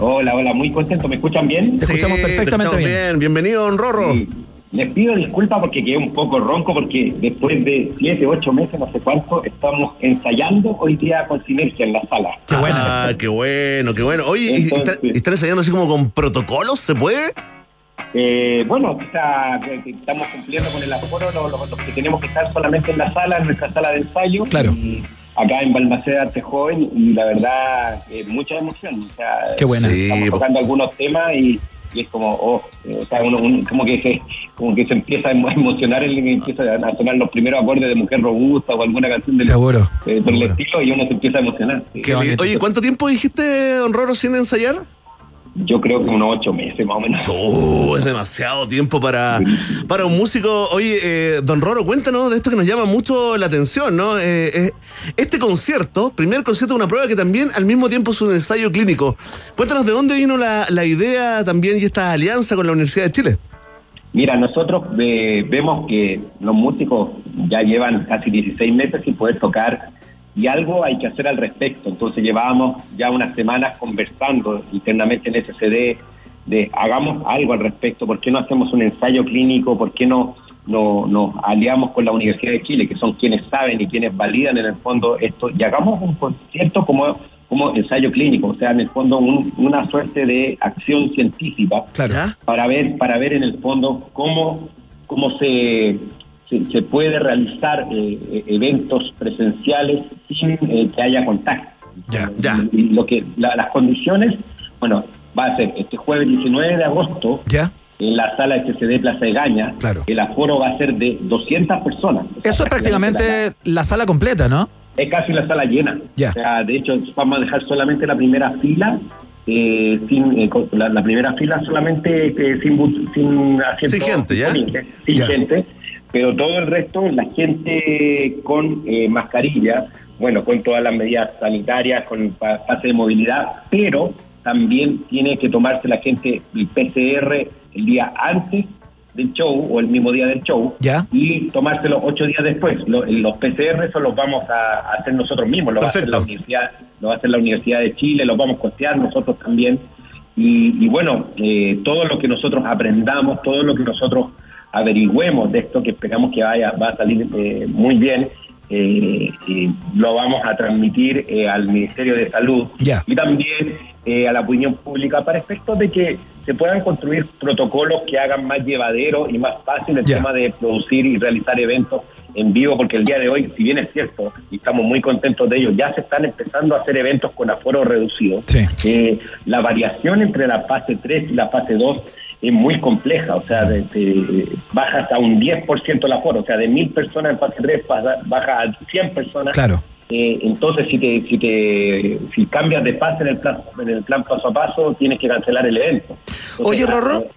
Hola, hola, muy contento. ¿Me escuchan bien? Te escuchamos perfectamente te bien. Bienvenido, don Rorro. Sí. Les pido disculpas porque quedé un poco ronco porque después de siete, ocho meses, no sé cuánto, estamos ensayando hoy día con Sinergia en la sala. Qué bueno. Ah, qué bueno, qué bueno. Oye, ¿y Entonces- está- ¿están ensayando así como con protocolos? ¿Se puede? Eh, bueno, estamos cumpliendo con el aforo, los, los- los que tenemos que estar solamente en la sala, en nuestra sala de ensayo. Claro. Y acá en Balmaceda Arte Joven y la verdad, eh, mucha emoción. O sea, Qué buena. Estamos tocando algunos temas y, y es como, oh, eh, o sea, uno, un- como que se como que se empieza a emo- emocionar el que empieza a sonar los primeros acordes de Mujer Robusta o alguna canción del, Seguro. eh, del Seguro. estilo y uno se empieza a emocionar. Qué. Oye, ¿cuánto tiempo dijiste, don Rorro, sin ensayar? Yo creo que unos ocho meses más o menos. Oh, es demasiado tiempo para, para un músico. Oye, eh, don Roro, cuéntanos de esto que nos llama mucho la atención, ¿no? Eh, eh, este concierto, primer concierto de una prueba que también al mismo tiempo es un ensayo clínico. Cuéntanos de dónde vino la, la idea también y esta alianza con la Universidad de Chile. Mira, nosotros eh, vemos que los músicos ya llevan casi 16 meses sin poder tocar y algo hay que hacer al respecto. Entonces llevábamos ya unas semanas conversando internamente en SCD de hagamos algo al respecto, ¿por qué no hacemos un ensayo clínico? ¿Por qué no, no nos aliamos con la Universidad de Chile, que son quienes saben y quienes validan en el fondo esto? Y hagamos un concierto como, como ensayo clínico, o sea, en el fondo un- una suerte de acción científica Claro. Para ver para ver en el fondo cómo cómo se se, se puede realizar eh, eh, eventos presenciales sin eh, que haya contacto Ya, ya. y lo que la- las condiciones bueno va a ser este jueves 19 de agosto ¿Ya? en la sala SCD Plaza de Gaña Claro. el aforo va a ser de 200 personas O sea, Eso es prácticamente la sala completa, ¿no? es casi la sala llena. Ya. O sea, de hecho, vamos a dejar solamente la primera fila, eh, sin eh, la, la primera fila solamente eh, sin, bu- sin asiento Sin gente, ¿ya? disponible, sin Ya. gente, pero todo el resto, la gente con eh, mascarilla, bueno, con todas las medidas sanitarias, con pase de movilidad, pero también tiene que tomarse la gente el PCR el día antes del show o el mismo día del show Ya. y tomárselo ocho días después. Lo- los PCR eso los vamos a hacer nosotros mismos, lo va a hacer la universidad, lo va a hacer la Universidad de Chile, lo vamos a costear nosotros también. Y, y bueno, eh, todo lo que nosotros aprendamos, todo lo que nosotros averigüemos de esto, que esperamos que vaya va a salir eh, muy bien, eh, eh, lo vamos a transmitir eh, al Ministerio de Salud y también a la opinión pública para efectos de que se puedan construir protocolos que hagan más llevadero y más fácil el tema de producir y realizar eventos en vivo, porque el día de hoy, si bien es cierto, y estamos muy contentos de ello, ya se están empezando a hacer eventos con aforo reducido. Sí. La variación entre la fase 3 y la fase 2 es muy compleja, o sea, de, de- baja hasta un 10% el aforo, o sea, de mil personas en fase 3 baja, baja a 100 personas. Claro. Eh, entonces, si te, si te si cambias de fase en el plan en el plan paso a paso, tienes que cancelar el evento. Entonces, Oye, Rorro, eh,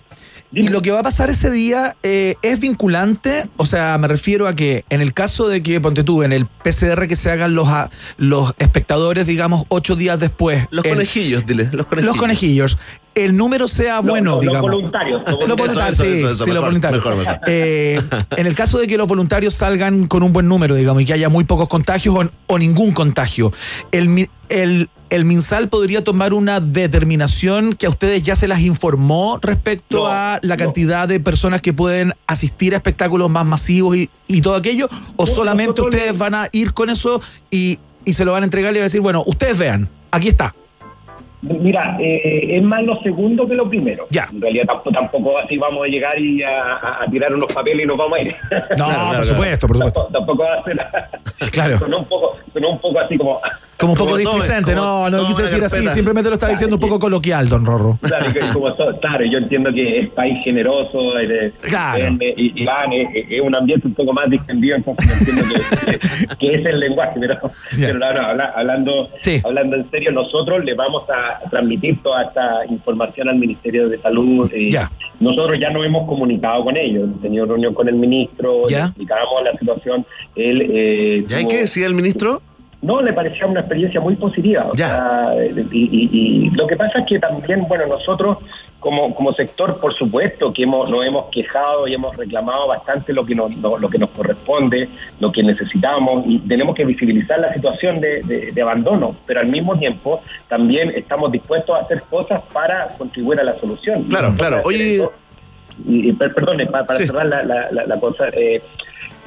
¿y lo que va a pasar ese día eh, es vinculante? O sea, me refiero a que en el caso de que, ponte tú, en el PCR que se hagan los, a- los espectadores, digamos, ocho días después. Los el- conejillos, dile. Los conejillos. Los conejillos. El número sea bueno, los- los digamos. voluntarios, los voluntarios, Eso, sí, eso, eso, sí, los voluntarios. mejor, mejor. Eh, en el caso de que los voluntarios salgan con un buen número, digamos, y que haya muy pocos contagios o, o ningún contagio, el, el, el MinSal podría tomar una determinación que a ustedes ya se las informó respecto No, a la no. cantidad de personas que pueden asistir a espectáculos más masivos y, y todo aquello, o No, solamente ustedes van a ir con eso y, y se lo van a entregar y van a decir, bueno, ustedes vean, aquí está. Mira, eh, es más lo segundo que lo primero. Ya. En realidad tampoco, tampoco así vamos a llegar y a, a- a tirar unos papeles y nos vamos a ir. No, claro, por claro. supuesto, por supuesto. Tampoco, tampoco va a ser. Claro. Sonó un poco, sonó un poco así como. Como un poco displicente, no, no todo quise decir así, simplemente lo estaba diciendo un poco coloquial, don Rorro. Claro, que como so- claro, yo entiendo que es país generoso, eh, Claro. eh, y, y van, es un ambiente un poco más distendido, entonces entiendo que, es el lenguaje, pero, pero no, no, habla- hablando, hablando en serio, nosotros le vamos a transmitir toda esta información al Ministerio de Salud. eh, Nosotros ya nos hemos comunicado con ellos, hemos tenido reunión con el ministro, le explicamos la situación. Él, eh, ¿Ya hay que decir el ministro? No, le parecía una experiencia muy positiva. o sea, y, y- y lo que pasa es que también, bueno, nosotros como, como sector, por supuesto, que hemos, nos hemos quejado y hemos reclamado bastante lo que nos, lo, lo que nos corresponde, lo que necesitamos, y tenemos que visibilizar la situación de, de- de abandono, pero al mismo tiempo también estamos dispuestos a hacer cosas para contribuir a la solución. Claro, claro. Oye- y, y, per- perdone, pa- para, cerrar la, la- la- la cosa, eh,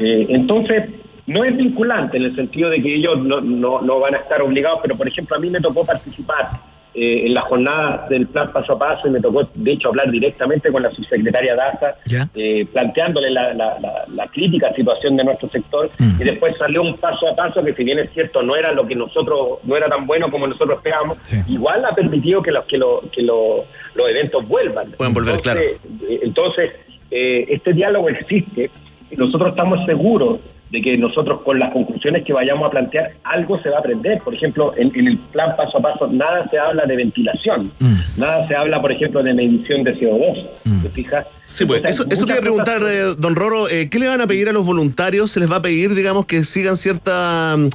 eh, entonces no es vinculante en el sentido de que ellos no, no, no van a estar obligados, pero por ejemplo a mí me tocó participar eh, en la jornada del plan paso a paso y me tocó de hecho hablar directamente con la subsecretaria Daza, eh, planteándole la, la, la- la crítica situación de nuestro sector. Y después salió un paso a paso que si bien es cierto no era lo que nosotros, no era tan bueno como nosotros esperábamos, igual ha permitido que los, que lo- que lo- los eventos vuelvan. Pueden volver, claro. Eh, Entonces, eh, este diálogo existe. Y nosotros estamos seguros de que nosotros con las conclusiones que vayamos a plantear algo se va a aprender. Por ejemplo, en, en el plan paso a paso nada se habla de ventilación, nada se habla, por ejemplo, de medición de CO2. ¿Te fijas? Sí, pues Entonces, eso, eso te iba a preguntar, cosas- eh, don Roro, eh, ¿qué le van a pedir a los voluntarios? ¿Se les va a pedir, digamos, que sigan cierta, mm,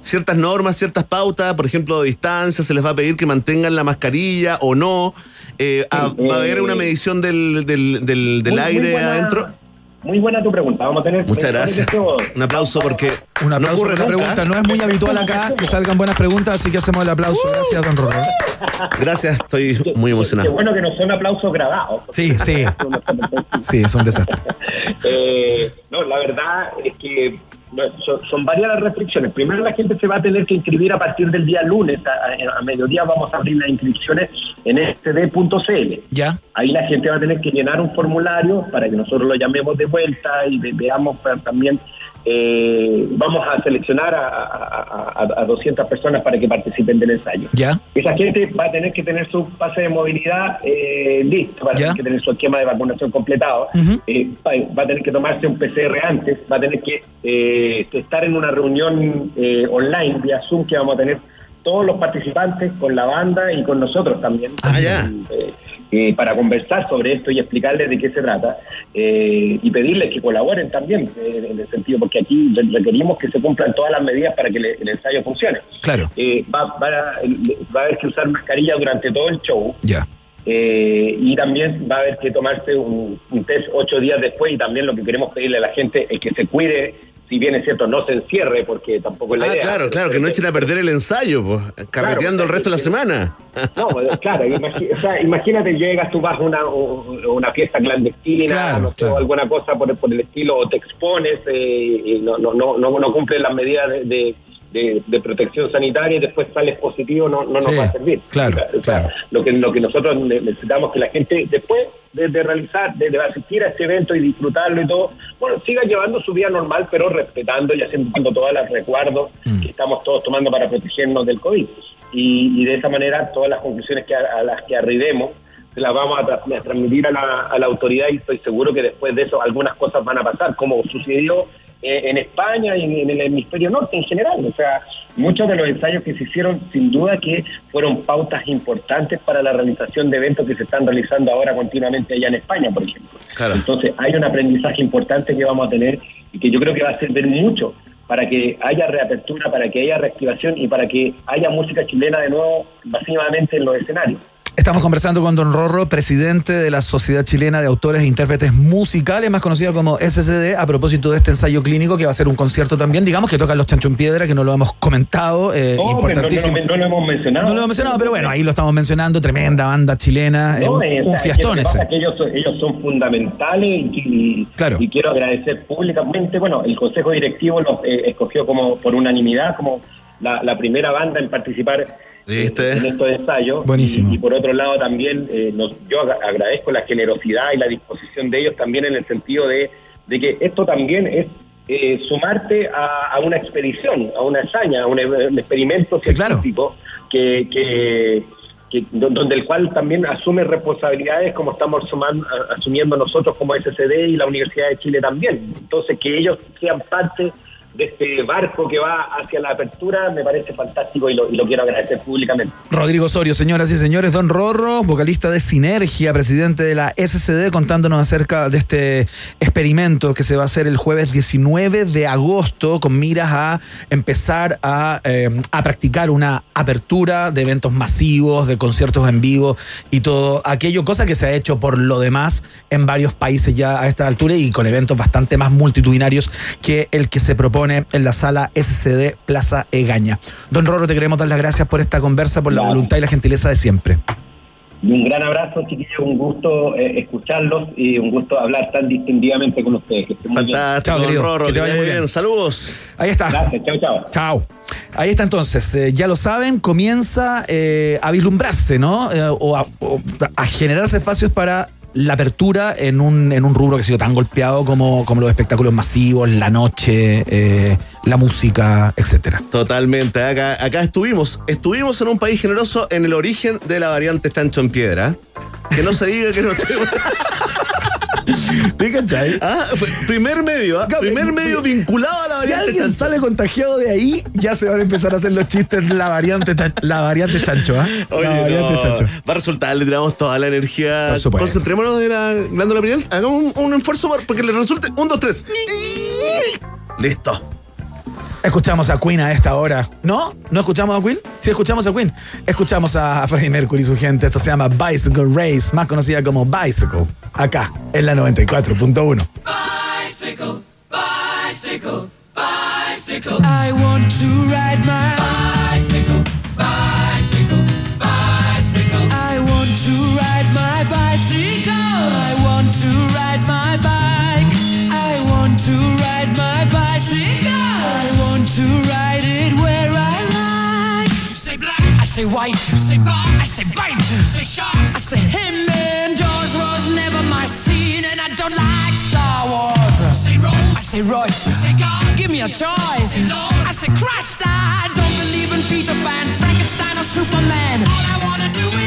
ciertas normas, ciertas pautas, por ejemplo, de distancia? ¿Se les va a pedir que mantengan la mascarilla o no? Eh, ¿Va a haber una medición del, del, del, del Muy- muy aire buena- adentro? Muy buena tu pregunta. Vamos a tener Muchas gracias. CO2. Un aplauso porque Un no aplauso ocurre por la nunca. pregunta. No es muy habitual acá que salgan buenas preguntas, así que hacemos el aplauso. Gracias, don Rorro. Gracias, estoy muy Qué emocionado. bueno que no son aplausos grabados. Sí, sí. Sí, es un desastre. Eh, no, la verdad es que son, son varias las restricciones. Primero, la gente se va a tener que inscribir a partir del día lunes. A, a- mediodía vamos a abrir las inscripciones en std.cl. Ya. Ahí la gente va a tener que llenar un formulario para que nosotros lo llamemos de vuelta y ve- veamos también. Eh, vamos a seleccionar a, a- a- a 200 personas para que participen del ensayo. Ya. Esa gente va a tener que tener su pase de movilidad eh, listo, va a tener que tener su esquema de vacunación completado, eh, va, va a tener que tomarse un PCR antes, va a tener que eh, estar en una reunión eh, online vía Zoom que vamos a tener todos los participantes con la banda y con nosotros también. Eh, eh, para conversar sobre esto y explicarles de qué se trata eh, y pedirles que colaboren también eh, en el sentido porque aquí re- requerimos que se cumplan todas las medidas para que le- el ensayo funcione. Claro. Eh, va, va a, va a haber que usar mascarilla durante todo el show. Ya. Eh, y también va a haber que tomarse un, un test ocho días después y también lo que queremos pedirle a la gente es que se cuide, si bien es cierto, no se encierre porque tampoco es la Ah, idea. claro, claro, que no echen a perder el ensayo, pues, carreteando el resto de la semana. No, pues, claro, imagi- o sea, imagínate, llegas, tú vas a una, una fiesta clandestina Claro, no sé, claro. alguna cosa por, por el estilo, o te expones eh, y no, no, no, no, no cumples las medidas de, de- de- de protección sanitaria y después sales positivo, no, no nos Sí, va a servir. claro, O sea, Lo, que, lo que nosotros ne- necesitamos que la gente, después de, de realizar, de, de asistir a este evento y disfrutarlo y todo, bueno, siga llevando su vida normal, pero respetando y haciendo todos los recuerdos que estamos todos tomando para protegernos del COVID. Y, y de esa manera, todas las conclusiones que a, a las que arribemos, se las vamos a, tra- a transmitir a la, a la autoridad y estoy seguro que después de eso algunas cosas van a pasar, como sucedió en España y en, en el hemisferio norte en general. O sea, muchos de los ensayos que se hicieron, sin duda que fueron pautas importantes para la realización de eventos que se están realizando ahora continuamente allá en España, por ejemplo. Entonces, hay un aprendizaje importante que vamos a tener y que yo creo que va a servir mucho para que haya reapertura, para que haya reactivación y para que haya música chilena de nuevo masivamente en los escenarios. Estamos conversando con Don Rorro, presidente de la Sociedad Chilena de Autores e Intérpretes Musicales, más conocida como SCD, a propósito de este ensayo clínico que va a ser un concierto también, digamos que tocan los Chancho en Piedra, que no lo hemos comentado, eh, No, importantísimo. no, no lo hemos mencionado. No lo hemos mencionado, pero bueno, ahí lo estamos mencionando, tremenda banda chilena, eh, un, sea, fiestón ese. es que ellos, son- ellos son fundamentales y, y- y quiero agradecer públicamente. Bueno, el Consejo Directivo los eh, escogió como por unanimidad como la, la primera banda en participar en estos ensayos. Buenísimo. Y, y por otro lado también eh, nos- yo agra- agradezco la generosidad y la disposición de ellos también en el sentido de, de que esto también es eh, sumarte a, a una expedición, a una hazaña, a un, un experimento científico que, que, que- do- donde el cual también asume responsabilidades como estamos suman- a- asumiendo nosotros como SCD y la Universidad de Chile también. Entonces, que ellos sean parte de este barco que va hacia la apertura me parece fantástico y lo, quiero agradecer públicamente. Rodrigo Osorio, señoras y señores, Don Rorro, vocalista de Sinergia, presidente de la SCD, contándonos acerca de este experimento que se va a hacer el jueves 19 de agosto con miras a empezar a, eh, a practicar una apertura de eventos masivos, de conciertos en vivo y todo aquello, cosa que se ha hecho por lo demás en varios países ya a esta altura y con eventos bastante más multitudinarios que el que se propone en la sala SCD Plaza Egaña. Don Rorro, te queremos dar las gracias por esta conversa, por la voluntad y la gentileza de siempre. Y un gran abrazo, chiquillos, un gusto eh, escucharlos y un gusto hablar tan distintivamente con ustedes. Que estén muy bien. Fantástico, don Rorro, que vaya muy bien. Saludos. Ahí está. Gracias, chao, chao. Chao. Ahí está entonces, eh, ya lo saben, comienza eh, a vislumbrarse, ¿no? Eh, o, a, o a generarse espacios para la apertura en un, en un rubro que ha sido tan golpeado como, como los espectáculos masivos, la noche, eh, la música, etcétera. Totalmente. Acá, acá estuvimos. Estuvimos en un país generoso en el origen de la variante chancho en piedra. Que no se diga que no estuvimos. ¿Me cachai? Ah, fue primer medio, ¿ah? primer medio vinculado a la Si variante alguien chancho. sale contagiado de ahí, ya se van a empezar a hacer los chistes la variante, la variante chancho, ¿ah? Oye, la variante no, chancho. va a resultar, le tiramos toda la energía. Por supuesto. Concentrémonos de la glándula pineal. Hagamos un, un esfuerzo por- porque le resulte. Un, dos, tres. Listo. Escuchamos a Queen a esta hora. ¿No? ¿No escuchamos a Queen? Sí, escuchamos a Queen. Escuchamos a Freddie Mercury y su gente. Esto se llama Bicycle Race, más conocida como Bicycle. Acá, en la 94.1. Bicycle, bicycle, bicycle. I want to ride my bicycle, bicycle, to ride it where I like. You say black, I say white. You say bar, I say bite. You say shark, I say him. And Jaws was never my scene, and I don't like Star Wars. You say Rose, I say Royce. You say God, give me a choice. I say Christ, I don't believe in Peter Pan, Frankenstein, or Superman. All I wanna do is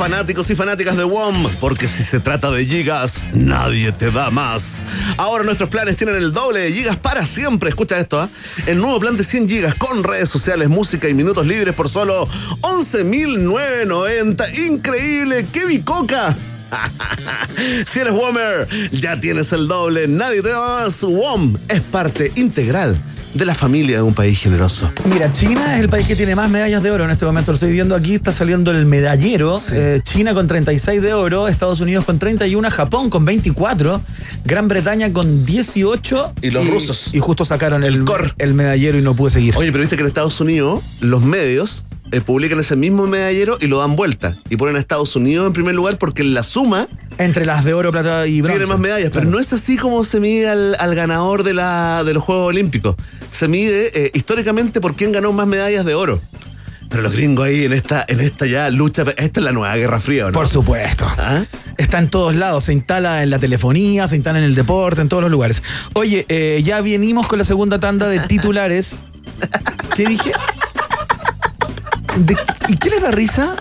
fanáticos y fanáticas de WOM, porque si se trata de gigas, nadie te da más. Ahora nuestros planes tienen el doble de gigas para siempre. Escucha esto, ¿ah? El nuevo plan de 100 gigas con redes sociales, música y minutos libres por solo 11.990. Increíble, qué bicoca. si eres WOMer, ya tienes el doble, nadie te da más. WOM es parte integral de la familia de un país generoso. Mira, China es el país que tiene más medallas de oro en este momento. Lo estoy viendo aquí, está saliendo el medallero. Eh, China con 36 de oro, Estados Unidos con 31, Japón con 24, Gran Bretaña con 18. Y los rusos. Y justo sacaron el, el medallero y no pude seguir. Oye, pero viste que en Estados Unidos los medios eh, publican ese mismo medallero y lo dan vuelta. Y ponen a Estados Unidos en primer lugar porque en la suma Entre las de oro, plata y bronce. tiene más medallas. Pero no es así como se mide al, al ganador de, la, de los Juegos Olímpicos. Se mide eh, históricamente por quién ganó más medallas de oro. Pero los gringos ahí en esta, en esta ya lucha, esta es la nueva Guerra Fría, ¿o ¿no? Por supuesto. ¿Ah? Está en todos lados, se instala en la telefonía, se instala en el deporte, en todos los lugares. Oye, eh, ya venimos con la segunda tanda de titulares. ¿Qué dije? ¿De- ¿Y qué les da risa?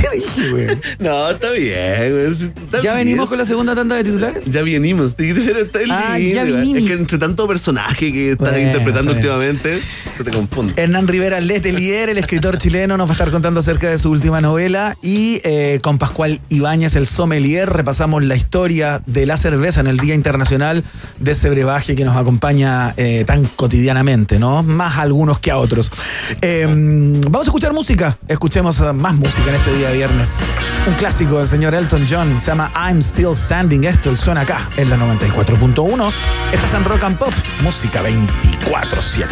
¿Qué dije, güey? No, está bien. güey, está ¿Ya bien. venimos con la segunda tanda de titulares? Ya venimos. Está Ah, lindo, ya vinimos. Es que entre tanto personaje que estás Bueno, interpretando últimamente, se te confunde. Hernán Rivera Letelier, el escritor chileno, nos va a estar contando acerca de su última novela. Y eh, con Pascual Ibáñez, el sommelier, repasamos la historia de la cerveza en el Día Internacional de ese brebaje que nos acompaña eh, tan cotidianamente, ¿no? Más a algunos que a otros. Eh, vamos a escuchar música. Escuchemos más música en este día viernes. Un clásico del señor Elton John, se llama I'm Still Standing. Esto y suena acá en la 94.1. Estás en Rock and Pop, música 24-7.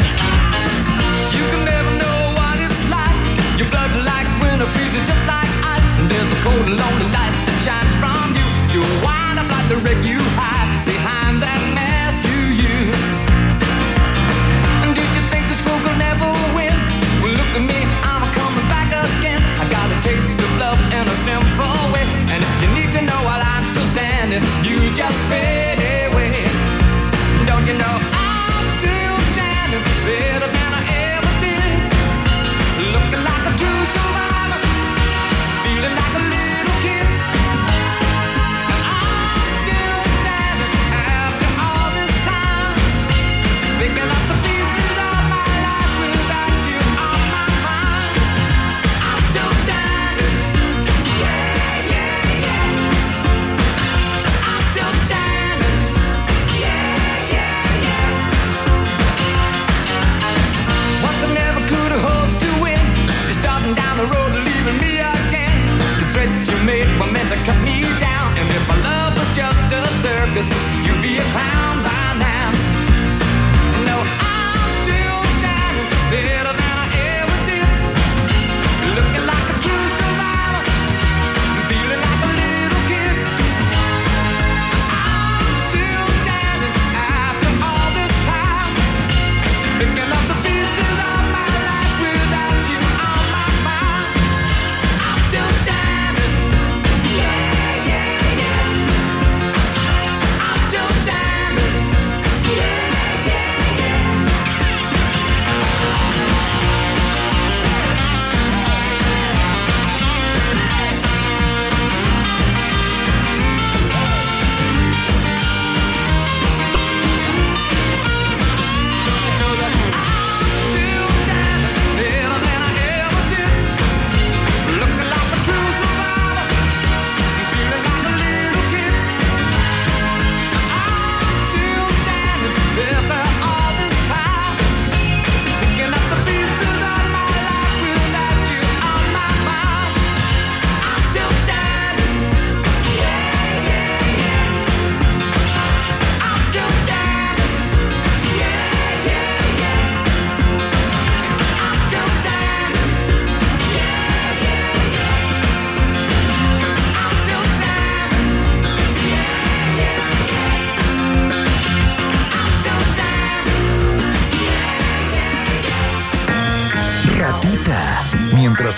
the freezer just like ice. And there's a cold and lonely life.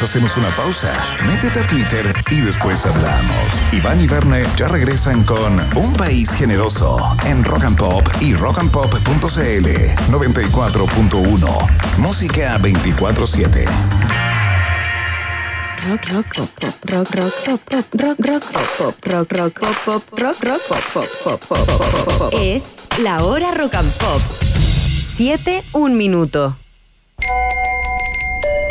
Hacemos una pausa, métete a Twitter y después hablamos. Iván y Verne ya regresan con Un País Generoso en Rock and Pop y rockandpop.cl 94.1. Música 24-7. rock, rock, pop, rock, rock, pop, rock, rock, rock, rock, pop, rock, rock, pop, pop, pop, pop. Es la hora rock and pop. 7, un minuto.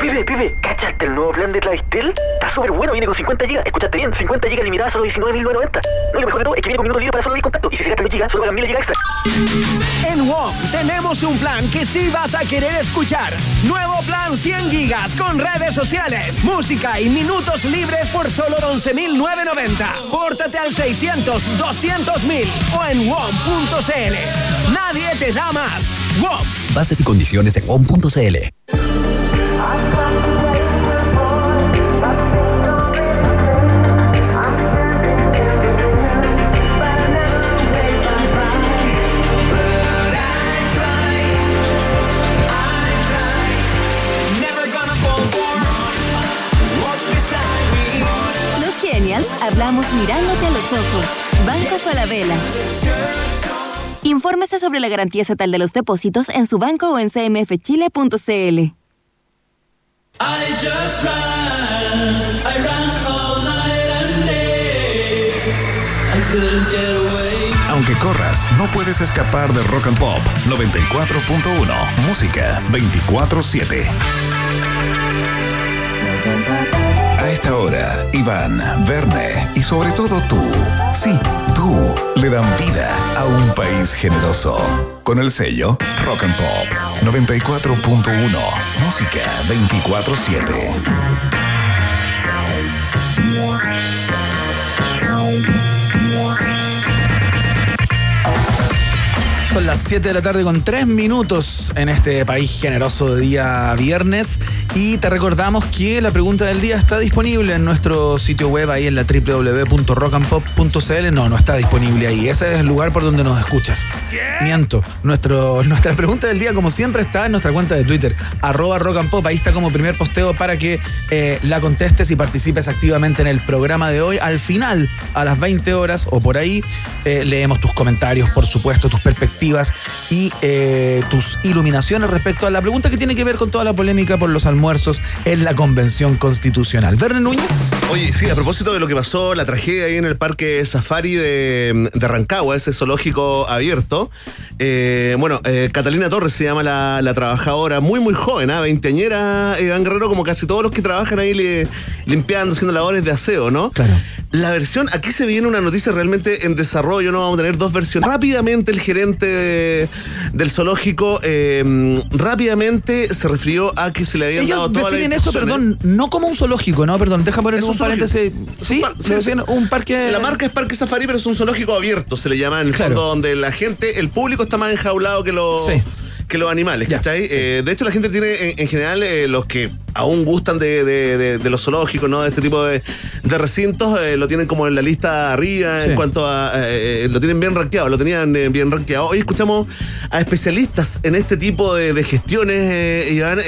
Pibe, pibe, ¿cachaste el nuevo plan de Clavistel? Está súper bueno, viene con 50 GB. Escuchaste bien, 50 GB limitadas solo 19.990. No, y lo mejor de todo es que viene con minutos libres para solo ir contacto. Y si se gastan los GB, solo pagan 1000 GB extra. En WOM tenemos un plan que sí vas a querer escuchar. Nuevo plan 100 gigas con redes sociales, música y minutos libres por solo 11.990. Pórtate al 600 200.000 o en WOM.cl. Nadie te da más. WOM. Bases y condiciones en WOM.cl. hablamos mirándote a los ojos. Banco Falabella. Infórmese sobre la garantía estatal de los depósitos en su banco o en cmfchile.cl. Aunque corras, no puedes escapar de Rock and Pop 94.1. Música 24-7. Esta hora, Iván, Verne y sobre todo tú, sí, tú, le dan vida a un país generoso. Con el sello Rock and Pop 94.1. Música 24-7. Son las 7 de la tarde con 3 minutos en este país generoso de día viernes. Y te recordamos que la pregunta del día está disponible en nuestro sitio web, ahí en la www.rockandpop.cl. No, no está disponible ahí. Ese es el lugar por donde nos escuchas. Miento. Nuestro, nuestra pregunta del día, como siempre, está en nuestra cuenta de Twitter, arroba rock and pop. Ahí está como primer posteo para que eh, la contestes y participes activamente en el programa de hoy. Al final, a las 20 horas o por ahí, eh, leemos tus comentarios, por supuesto, tus perspectivas y eh, tus iluminaciones respecto a la pregunta que tiene que ver con toda la polémica por los almuerzos en la Convención Constitucional. Verne Núñez. Oye, sí, a propósito de lo que pasó, la tragedia ahí en el parque Safari de, de Rancagua, ese zoológico abierto. eh, bueno, eh, Catalina Torres se llama la, la trabajadora, muy, muy joven, ¿ah? veinteañera, Iván Guerrero, como casi todos los que trabajan ahí le- limpiando, haciendo labores de aseo, ¿no? Claro. La versión, aquí se viene una noticia realmente en desarrollo, ¿no? Vamos a tener dos versiones. Rápidamente el gerente de- del zoológico eh, rápidamente se refirió a que se le habían dado Ellos todas las definen eso, perdón, no como un zoológico, ¿no? Perdón, deja poner un, un paréntesis. Es Sí, par- se define un parque. La marca es Parque Safari, pero es un zoológico abierto, se le llama en el Claro. fondo, donde la gente, el público está más enjaulado que los. Sí. Que los animales, ¿cachai? Eh, de hecho, la gente tiene, en, en general, eh, los que aún gustan de, de- de- de los zoológicos, ¿no? De este tipo de, recintos, eh, lo tienen como en la lista arriba Sí. en cuanto a. lo tienen bien rankeado, lo tenían bien rankeado. Hoy escuchamos a especialistas en este tipo de, gestiones, eh, Iván,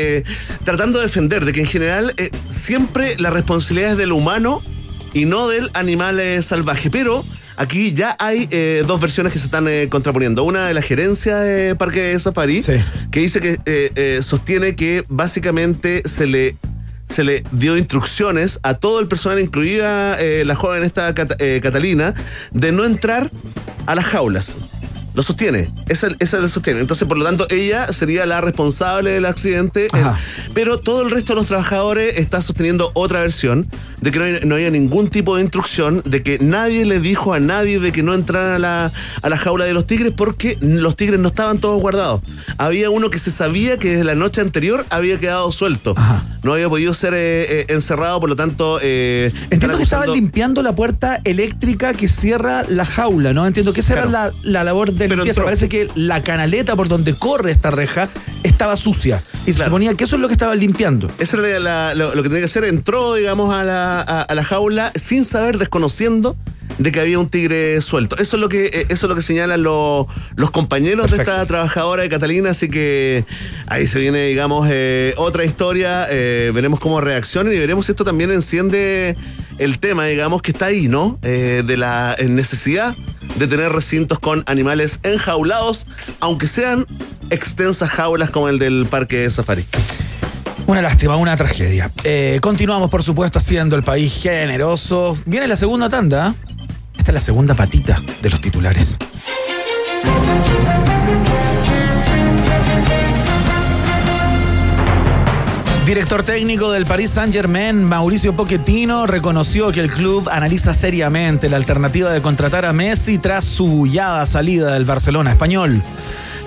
tratando de defender de que en general siempre la responsabilidad es del humano y no del animal salvaje. Pero aquí ya hay eh, dos versiones que se están eh, contraponiendo. Una de la gerencia de Parque Safari, que dice que eh, eh, sostiene que básicamente se le se le dio instrucciones a todo el personal, incluida eh, la joven esta eh, Catalina, de no entrar a las jaulas. Lo sostiene, esa, esa lo sostiene. Entonces, por lo tanto, ella sería la responsable del accidente. Ajá. Eh, pero todo el resto de los trabajadores está sosteniendo otra versión de que no, hay- no había ningún tipo de instrucción, de que nadie le dijo a nadie de que no entraran a la, a la jaula de los tigres porque los tigres no estaban todos guardados. Había uno que se sabía que desde la noche anterior había quedado suelto. No había podido ser eh, eh, encerrado, por lo tanto... eh, Entiendo que estaban limpiando la puerta eléctrica que cierra la jaula, ¿no? Entiendo que esa era la, la labor de Pero limpieza. entró. Parece que la canaleta por donde corre esta reja estaba sucia. Y se suponía que eso es lo que estaban limpiando. Eso era la- lo, lo que tenía que hacer. Entró, digamos, a la, a, a la jaula sin saber, desconociendo de que había un tigre suelto. Eso es lo que, eh, eso es lo que señalan los, los compañeros de esta trabajadora de Catalina. Así que ahí se viene, digamos, eh, otra historia. Eh, veremos cómo reaccionan y veremos si esto también enciende el tema, digamos, que está ahí, ¿no? Eh, de la necesidad de tener recintos con animales enjaulados, aunque sean extensas jaulas como el del parque de safari. Una lástima, una tragedia. Eh, continuamos, por supuesto, haciendo el país generoso. Viene la segunda tanda. Esta es la segunda patita de los titulares. Director técnico del Paris Saint-Germain, Mauricio Pochettino, reconoció que el club analiza seriamente la alternativa de contratar a Messi tras su bullada salida del Barcelona español.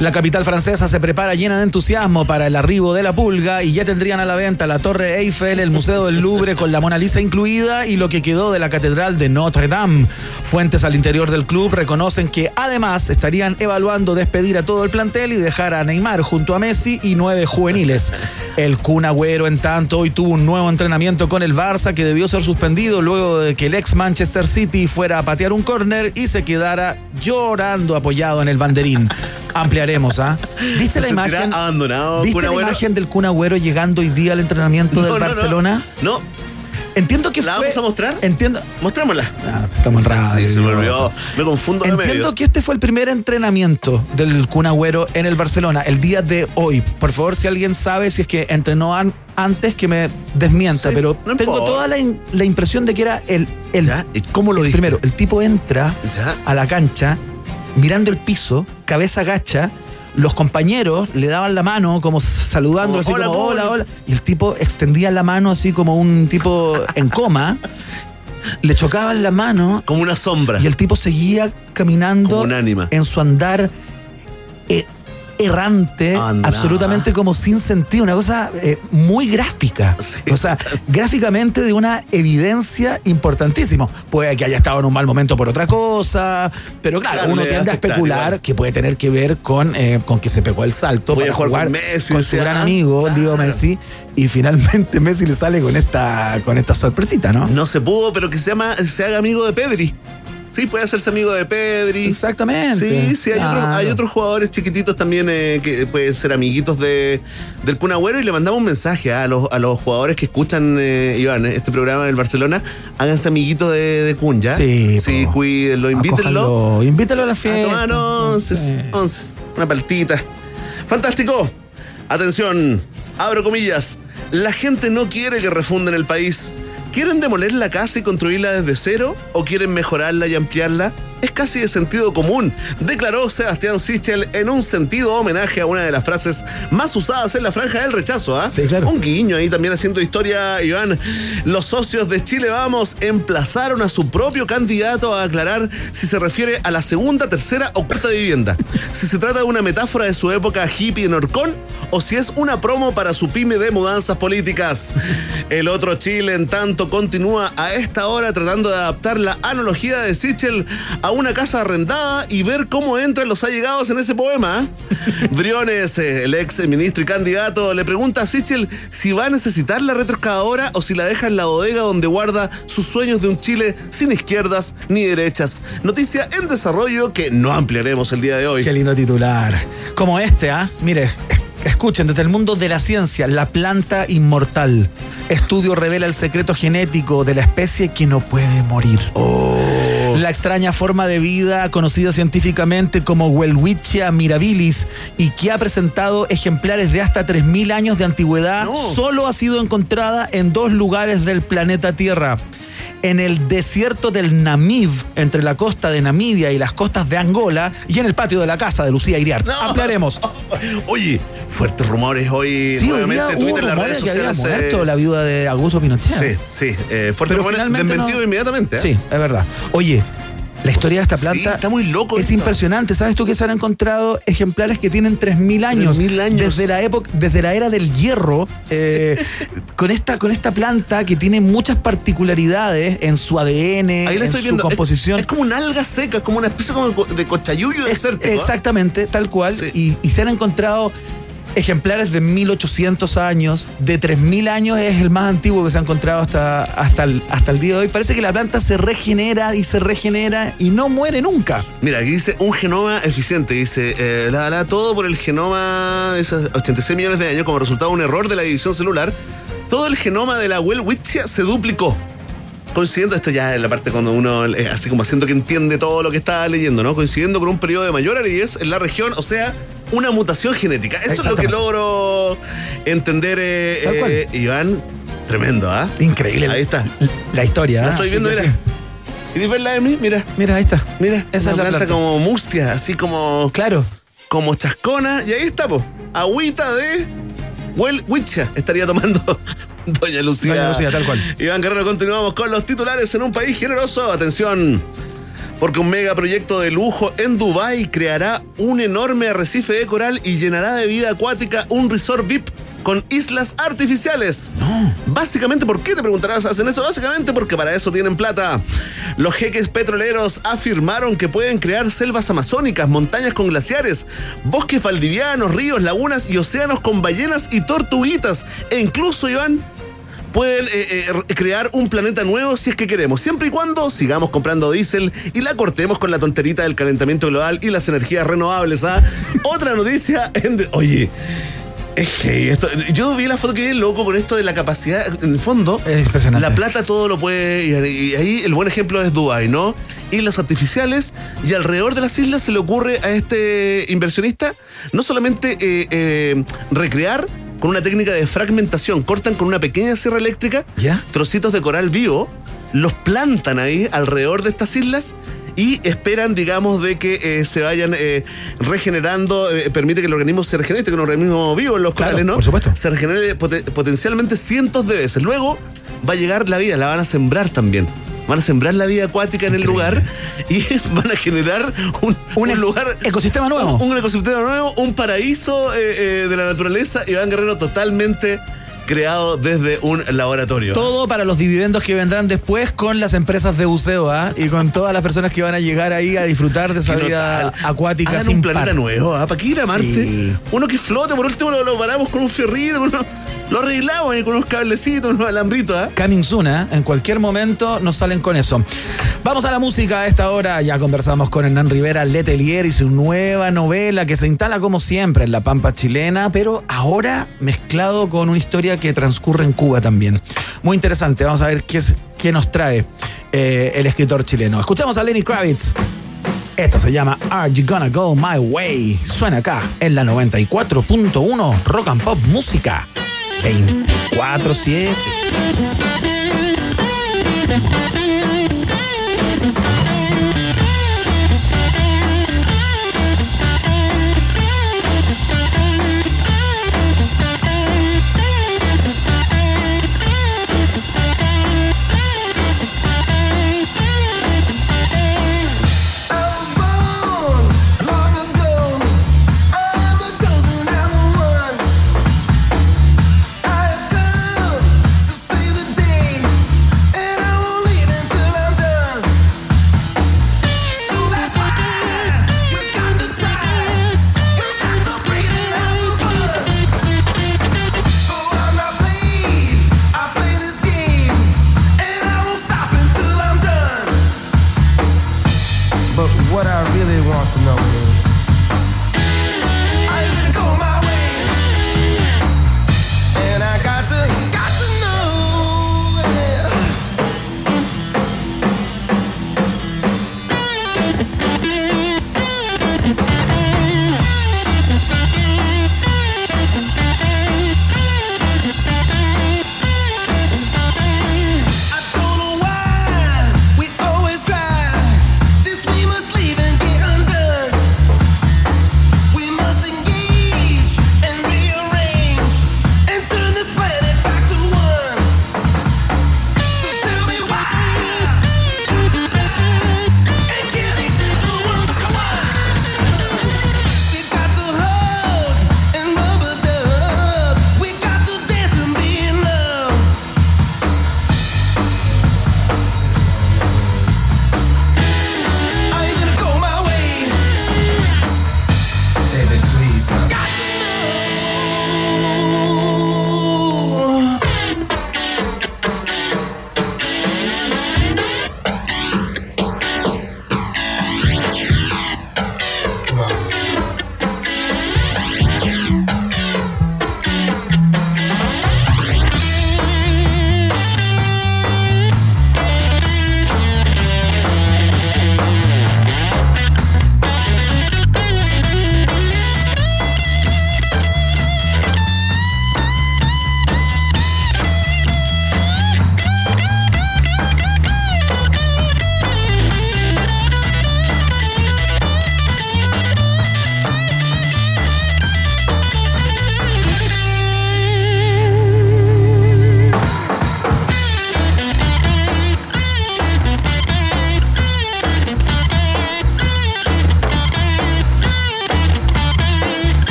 La capital francesa se prepara llena de entusiasmo para el arribo de la pulga y ya tendrían a la venta la Torre Eiffel, el Museo del Louvre con la Mona Lisa incluida y lo que quedó de la Catedral de Notre Dame. Fuentes al interior del club reconocen que además estarían evaluando despedir a todo el plantel y dejar a Neymar junto a Messi y nueve juveniles. El Kun Agüero, en tanto, hoy tuvo un nuevo entrenamiento con el Barça que debió ser suspendido luego de que el ex Manchester City fuera a patear un córner y se quedara llorando apoyado en el banderín. ¿Ah? ¿Viste la imagen? abandonado, ¿Viste la Agüero? imagen del Kun Agüero llegando hoy día al entrenamiento No, del no. Barcelona? No. Entiendo que ¿La fue- vamos a mostrar? Entiendo. Mostrémosla. Ah, pues estamos en radio. Sí, se me olvidó. Me confundo de Entiendo medio. que este fue el primer entrenamiento del Kun Agüero en el Barcelona, el día de hoy. Por favor, si alguien sabe si es que entrenó an- antes, que me desmienta, Sí, pero no tengo toda la, la impresión de que era el... el ¿Cómo lo el? Primero, el tipo entra a la cancha, mirando el piso, cabeza agacha, los compañeros le daban la mano como saludándolo, así Como, como "Hola, hola, Kun". hola. Y el tipo extendía la mano así como un tipo en coma. Le chocaban la mano. Como una sombra. Y el tipo seguía caminando Como un ánima. en su andar eh, errante, absolutamente como sin sentido, una cosa eh, muy gráfica. O sea, gráficamente de una evidencia importantísima. Puede que haya estado en un mal momento por otra cosa, pero claro, Claro, uno tiende a especular igual. que puede tener que ver con, eh, con que se pegó el salto Voy a jugar jugar con Messi, con su gran amigo, Leo Messi, y finalmente Messi le sale con esta, con esta sorpresita, ¿no? No se pudo, pero que se, llama, se haga amigo de Pedri. Sí, puede hacerse amigo de Pedri. Exactamente. Sí, sí, hay, Claro. otros, hay otros jugadores chiquititos también eh, que pueden ser amiguitos de, del Kun Agüero y le mandamos un mensaje a, los, a los jugadores que escuchan, eh, Iván, este programa del Barcelona. Háganse amiguitos de, de Kun, ¿ya? Sí, Sí, cuídenlo, invítenlo. Invítalo a la A fiesta. tomar once, once, una paltita. Fantástico. Atención, abro comillas. La gente no quiere que refunden el país. ¿Quieren demoler la casa y construirla desde cero? ¿O quieren mejorarla y ampliarla? Es casi de sentido común, declaró Sebastián Sichel en un sentido homenaje a una de las frases más usadas en la franja del rechazo. ¿ah? Un guiño ahí también haciendo historia, Iván. Los socios de Chile Vamos emplazaron a su propio candidato a aclarar si se refiere a la segunda, tercera o cuarta vivienda. Si se trata de una metáfora de su época hippie en Orcón o si es una promo para su pyme de mudanzas políticas. El otro Chile, en tanto, continúa a esta hora tratando de adaptar la analogía de Sichel a una casa arrendada y ver cómo entran los allegados en ese poema. Briones, eh, el ex ministro y candidato, le pregunta a Sichel si va a necesitar la retroexcavadora o si la deja en la bodega donde guarda sus sueños de un Chile sin izquierdas ni derechas. Noticia en desarrollo que no ampliaremos el día de hoy. Qué lindo titular. Como este, ¿ah? Mire, escuchen, desde el mundo de la ciencia, la planta inmortal. Estudio revela el secreto genético de la especie que no puede morir. La extraña forma de vida conocida científicamente como Welwitschia mirabilis y que ha presentado ejemplares de hasta 3.000 años de antigüedad, solo ha sido encontrada en dos lugares del planeta Tierra. En el desierto del Namib, entre la costa de Namibia y las costas de Angola, y en el patio de la casa de Lucía Iriart. Ampliaremos. Oye, fuertes rumores hoy Sí, hoy día hubo Twitter, rumores que había sociales. eh, muerto la viuda de Augusto Pinochet. Sí, sí. eh, fuertes rumores finalmente desmentido no- inmediatamente. ¿eh? Sí, es verdad. Oye, la historia de esta planta Sí, está muy loco. es esto. impresionante. ¿Sabes tú que se han encontrado ejemplares que tienen 3.000 años? 3.000 años. Desde la época, desde la era del hierro, eh, con, esta, con esta planta que tiene muchas particularidades en su ADN, Ahí la en estoy su viendo. Es- composición. Es, como una alga seca, es como una especie como de cochayuyo desértico. ¿eh? Exactamente, tal cual. Y, y se han encontrado ejemplares de 1800 años, de 3000 años es el más antiguo que se ha encontrado hasta, hasta, el, hasta el día de hoy. Parece que la planta se regenera y se regenera y no muere nunca. Mira, aquí dice un genoma eficiente. Dice, eh, la, todo por el genoma de esos 86 millones de años como resultado de un error de la división celular. Todo el genoma de la Welwitschia se duplicó. Coincidiendo, esto ya es la parte cuando uno, eh, así como haciendo que entiende todo lo que está leyendo, ¿no? Coincidiendo con un periodo de mayor aridez en la región, o sea, una mutación genética. Eso es lo que logro entender, eh, eh, Iván. Tremendo, ¿ah? Increíble. Ahí está. La historia. La ¿ah? estoy viendo, mira. ¿Y verla de mí? Mira. Mira, ahí está. Mira, Esa una es la planta, planta. como mustia, así como. Claro. Como chascona. Y ahí está, po. Agüita de. Well, Witcha estaría tomando Doña Lucía. Doña Lucía, tal cual. Iván Guerrero, continuamos con los titulares en un país generoso. Atención. Porque un megaproyecto de lujo en Dubái creará un enorme arrecife de coral y llenará de vida acuática un resort VIP con islas artificiales. Básicamente, ¿por qué te preguntarás hacen eso? Básicamente porque para eso tienen plata. Los jeques petroleros afirmaron que pueden crear selvas amazónicas, montañas con glaciares, bosques valdivianos, ríos, lagunas y océanos con ballenas y tortuguitas. E incluso, Iván, pueden eh, eh, crear un planeta nuevo si es que queremos, siempre y cuando sigamos comprando diésel y la cortemos con la tonterita del calentamiento global y las energías renovables. ¿ah? Otra noticia, en de- oye. Es que esto, yo vi la foto que es loco con esto de la capacidad, en el fondo, Es impresionante. la plata todo lo puede, y, y ahí el buen ejemplo es Dubai, ¿no? Islas artificiales y alrededor de las islas se le ocurre a este inversionista no solamente eh, recrear con una técnica de fragmentación, cortan con una pequeña sierra eléctrica ¿Ya? trocitos de coral vivo, los plantan ahí alrededor de estas islas y esperan, digamos, de que eh, se vayan eh, regenerando, eh, permite que el organismo se regenere, que un organismo vivo en los Claro, corales, ¿no? por supuesto. Se regenere pote- potencialmente cientos de veces. Luego va a llegar la vida, la van a sembrar también. Van a sembrar la vida acuática en el lugar y van a generar un, un lugar. Ecosistema nuevo. Un, un ecosistema nuevo, un paraíso eh, eh, de la naturaleza. Iván Guerrero totalmente creado desde un laboratorio. Todo para los dividendos que vendrán después con las empresas de buceo ¿ah? y con todas las personas que van a llegar ahí a disfrutar de esa vida acuática Hagan sin un planeta par. nuevo, ¿ah? ¿Para qué ir a Marte? Sí. Uno que flote, por último lo, lo paramos con un ferrito, uno- lo arreglamos con unos cablecitos, unos alambritos, ¿ah? Coming soon, ¿eh? En cualquier momento nos salen con eso. Vamos a la música a esta hora. Ya conversamos con Hernán Rivera Letelier y su nueva novela que se instala como siempre en la pampa chilena, pero ahora mezclado con una historia que transcurre en Cuba también. Muy interesante. Vamos a ver qué, es- qué nos trae eh, el escritor chileno. Escuchamos a Lenny Kravitz. Esto se llama Are You Gonna Go My Way? Suena acá en la 94.1 Rock and Pop Música. 24-7. What I really want to know is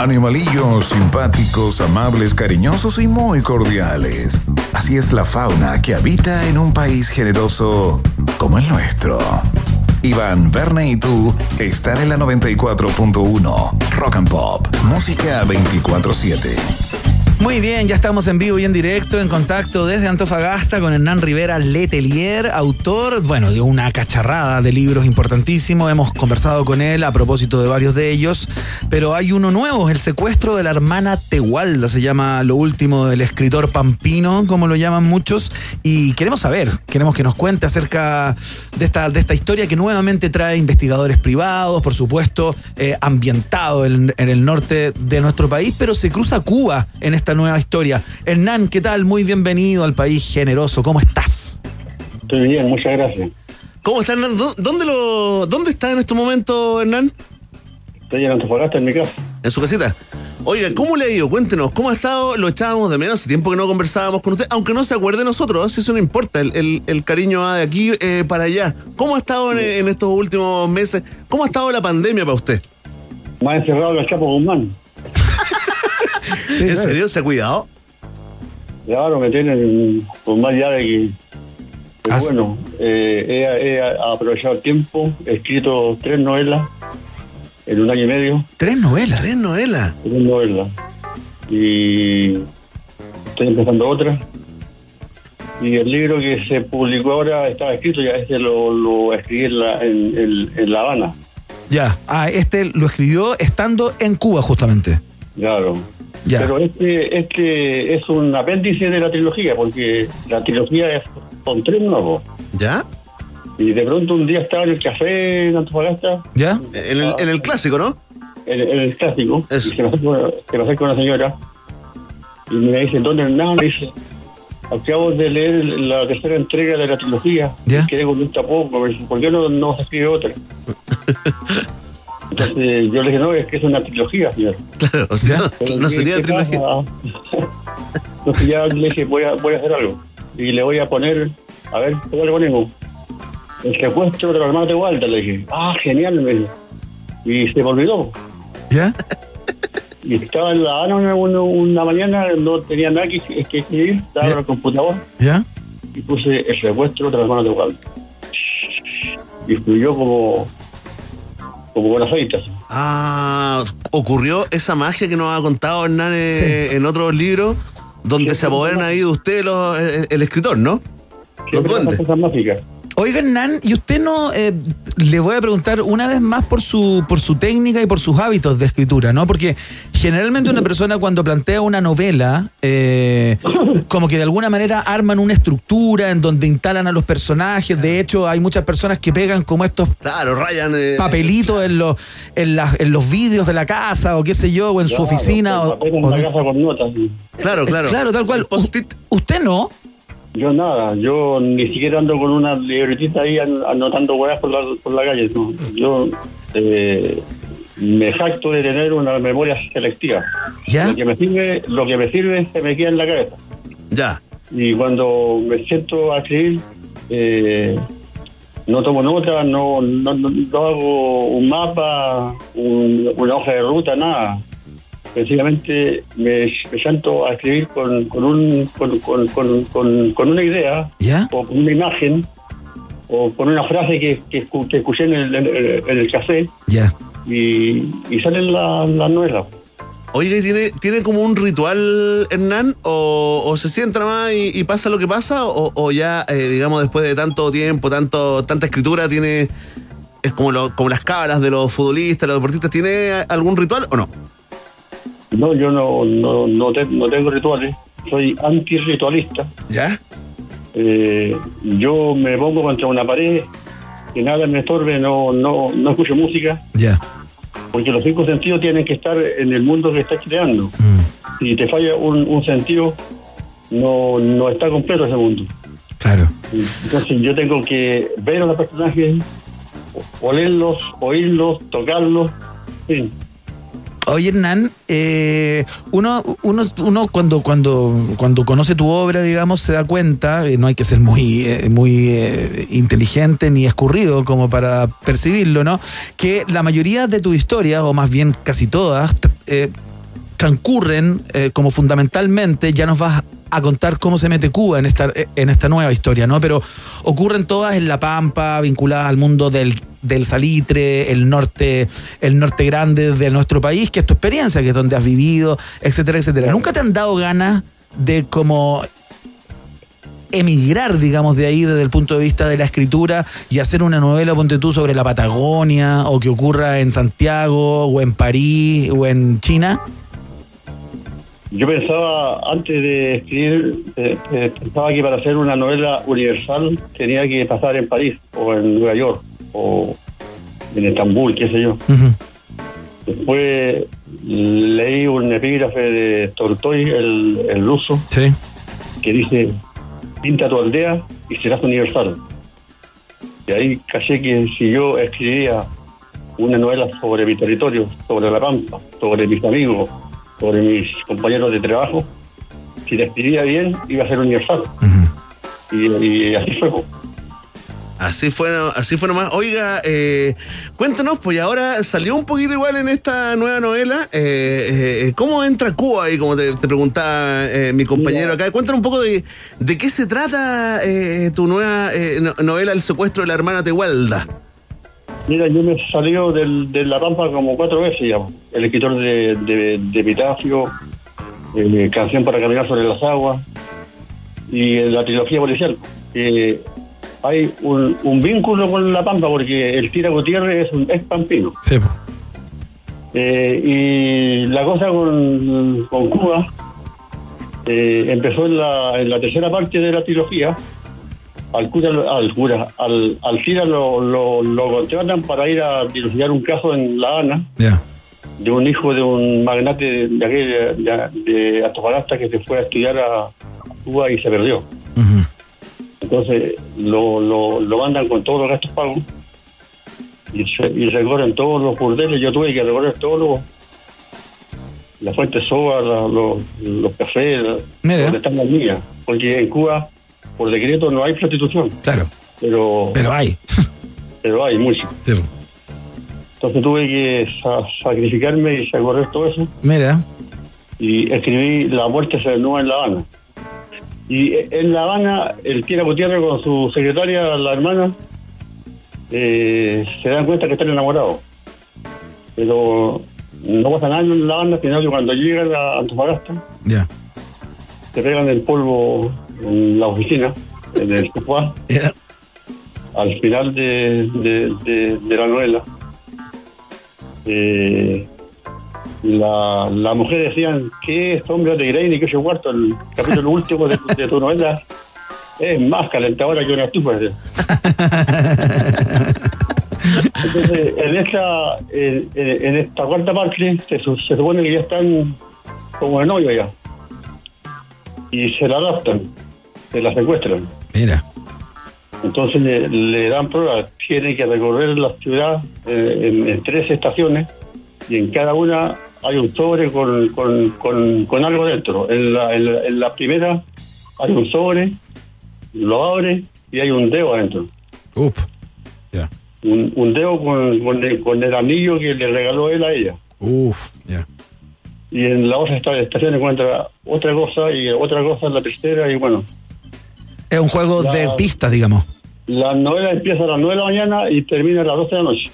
Animalillos simpáticos, amables, cariñosos y muy cordiales. Así es la fauna que habita en un país generoso como el nuestro. Iván, Verne y tú están en la 94.1 Rock and Pop, música 24/7. Muy bien, ya estamos en vivo y en directo, en contacto desde Antofagasta con Hernán Rivera Letelier, autor, bueno, de una cacharrada de libros importantísimos. Hemos conversado con él a propósito de varios de ellos, pero hay uno nuevo, El secuestro de la hermana Tehualda, se llama lo último del escritor Pampino, como lo llaman muchos, y queremos saber, queremos que nos cuente acerca de esta, de esta historia que nuevamente trae investigadores privados, por supuesto, eh, ambientado en, en el norte de nuestro país, pero se cruza Cuba en esta nueva historia. Hernán, ¿qué tal? Muy bienvenido al país generoso. ¿Cómo estás? Estoy bien, muchas gracias. ¿Cómo está Hernán? ¿Dó- ¿Dónde, lo, ¿Dónde está en este momento, Hernán? Estoy en Antofagasta, en mi casa. En su casita. Oiga, ¿cómo le ha ido? Cuéntenos, ¿cómo ha estado? Lo echábamos de menos, hace tiempo que no conversábamos con usted, aunque no se acuerde de nosotros, eso no importa, el, el- el cariño va de aquí eh, para allá. ¿Cómo ha estado en, en estos últimos meses? ¿Cómo ha estado la pandemia para usted? Más encerrado que el Chapo Guzmán. ¿En serio? ¿Se ha cuidado? Claro, me tienen con más llave que... Pero bueno, eh, he, he aprovechado el tiempo, he escrito tres novelas en un año y medio. ¿Tres novelas? ¿Tres novelas? Tres novelas. Y estoy empezando otra. Y el libro que se publicó ahora estaba escrito, ya este lo, lo escribí en La, en, en- en La Habana. Ya, ah, este lo escribió estando en Cuba justamente. Claro. Ya. Pero este, este es un apéndice de la trilogía, porque la trilogía es con tres nuevos. ¿Ya? Y de pronto un día estaba en el café en Antofagasta. ¿Ya? En el, en el clásico, ¿no? En, en el clásico. Y se me acerca se me acerca una señora. Y me dice, ¿dónde nada? Me dice, acabo de leer la tercera entrega de la trilogía. ¿Ya? Quedé con un tapón. Me dice, ¿por qué no, no se escribe otra? Entonces yo le dije, no, es que es una trilogía, señor. Claro, o sea, Pero no ¿qué- sería trilogía. Entonces ya le dije, voy a, voy a hacer algo. Y le voy a poner, a ver, ¿cómo le ponemos? El secuestro de la hermana de Walter, le dije. Ah, genial, me dijo. Y se me olvidó. ¿Ya? Y estaba en la Habana una, una, mañana, no tenía nada que, que escribir, estaba en el computador ¿Ya? y puse el secuestro de la hermana de Walter. Y fluyó como, como con aceite. Ah, ocurrió esa magia que nos ha contado Hernán eh, en otros libros, donde se apoderan ahí de usted los- el, el escritor, ¿no? Los duendes. cosas mágicas. Oiga, Hernán, y usted no, eh, le voy a preguntar una vez más por su, por su técnica y por sus hábitos de escritura, ¿no? Porque generalmente una persona cuando plantea una novela, eh, como que de alguna manera arman una estructura en donde instalan a los personajes. De hecho, hay muchas personas que pegan como estos Claro, Ryan. eh, papelitos en los, en, las- en los vídeos de la casa o qué sé yo, o en su oficina. o- papel en o- la casa con notas. sí. Claro, claro. Claro, tal cual. U- ¿Usted no? Yo nada, yo ni siquiera ando con una libretita ahí an- anotando huevas por la, por la calle. no. Yo eh, me jacto de tener una memoria selectiva. ¿Ya? Lo que me sirve, lo que me sirve se me queda en la cabeza. Ya. Y cuando me siento a escribir, eh, no tomo nota, no, no, no- no hago un mapa, un- una hoja de ruta, nada. Sencillamente me, me siento a escribir con, con, un, con, con, con, con- con una idea o con una imagen o con una frase que, que, que escuché en el, en el- en el café Ya. y, y salen las la. Oiga, ¿y tiene, ¿tiene como un ritual, Hernán? ¿O, o se sienta más y, y pasa lo que pasa? ¿O, o ya, eh, digamos, después de tanto tiempo, tanto tanta escritura, tiene. Es como, lo- como las cabras de los futbolistas, los deportistas, ¿tiene algún ritual o no? No, yo no, no, no, te- no tengo rituales, soy antirritualista. ¿Ya? Eh, yo me pongo contra una pared, que nada me estorbe, no, no, no escucho música, Ya. porque los cinco sentidos tienen que estar en el mundo que estás creando. Si te falla un, un sentido, no, no está completo ese mundo. Claro. Entonces yo tengo que ver a los personajes, olerlos, oírlos, tocarlos, en fin. Oye, Hernán, eh, uno, uno, uno cuando, cuando, cuando conoce tu obra, digamos, se da cuenta, eh, no hay que ser muy, eh, muy eh, inteligente ni escurrido como para percibirlo, ¿no? Que la mayoría de tus historias, o más bien casi todas, eh, transcurren eh, como fundamentalmente, ya nos vas a contar cómo se mete Cuba en esta, en esta nueva historia, ¿no? Pero ocurren todas en La Pampa, vinculadas al mundo del, del salitre, el norte, el norte grande de nuestro país, que es tu experiencia, que es donde has vivido, etcétera, etcétera. ¿Nunca te han dado ganas de como emigrar, digamos, de ahí desde el punto de vista de la escritura y hacer una novela, ponte tú, sobre la Patagonia o que ocurra en Santiago o en París o en China? Yo pensaba, antes de escribir, eh, eh, pensaba que para hacer una novela universal tenía que pasar en París o en Nueva York o en Estambul, qué sé yo. Después leí un epígrafe de Tolstoy, el, el ruso, que dice, pinta tu aldea y serás universal. Y ahí caché que si yo escribía una novela sobre mi territorio, sobre la Pampa, sobre mis amigos, sobre mis compañeros de trabajo, si la escribía bien, iba a ser universal. y, y así fue. Así fue, así fue nomás. Oiga, eh, cuéntanos, pues ahora salió un poquito igual en esta nueva novela. eh, eh, ¿Cómo entra Cuba ahí, como te, te preguntaba eh, mi compañero acá? Cuéntanos un poco de, de qué se trata eh, tu nueva eh, no- novela El secuestro de la hermana Tehualda. Mira, yo me del, de La Pampa como cuatro veces ya. El escritor de, de, de Epitafio, eh, Canción para caminar sobre las aguas y la trilogía policial. Eh, hay un, un vínculo con La Pampa porque el Tira Gutiérrez es un ex pampino. Eh, y la cosa con, con Cuba eh, empezó en la, en la tercera parte de la trilogía. Al cura, al cura, al, al lo, lo, lo contratan para ir a dilucidar un caso en La Habana de un hijo de un magnate de, de, aquel- de, de Antofagasta que se fue a estudiar a Cuba y se perdió. Entonces lo, lo, lo mandan con todos los gastos pagos y, se- y recorren todos los burdeles. Yo tuve que recorrer todos los. La fuente soba, la- los, los cafés, Mira. donde están las niñas. Porque en Cuba, por decreto, no hay prostitución. Claro. Pero, Pero hay. pero hay mucho. Entonces tuve que sa- sacrificarme y recorrer todo eso Mira. y escribí La muerte se desnuda en La Habana. Y en La Habana, el Tira Gutiérrez con su secretaria, la hermana, eh, se dan cuenta que están enamorados. Pero no pasa nada en La Habana, sino que cuando llegan a Antofagasta, Ya. se pegan el polvo en la oficina, en el sofá, al final de, de- de- de la novela. Eh, la, la mujer decían que este hombre de Grey ni que yo cuarto, el capítulo último de, de tu novela es más calentadora que una estufa. Entonces, en esta, en, esta cuarta parte se, se supone que ya están como de novio ya. Y se la adaptan, se la secuestran. Mira. Entonces le, le dan pruebas, tiene que recorrer la ciudad eh, en, en tres estaciones y en cada una hay un sobre con, con, con, con algo dentro. En la, en, la, en la primera hay un sobre, lo abre y hay un dedo adentro. Uf. Un, un dedo con, con, el, con el anillo que le regaló él a ella. Uf, ya. Y en la otra esta- estación encuentra otra cosa y otra cosa en la tercera y bueno. Es un juego La- de pistas, digamos. La novela empieza a las 9 de la mañana y termina a las 12 de la noche.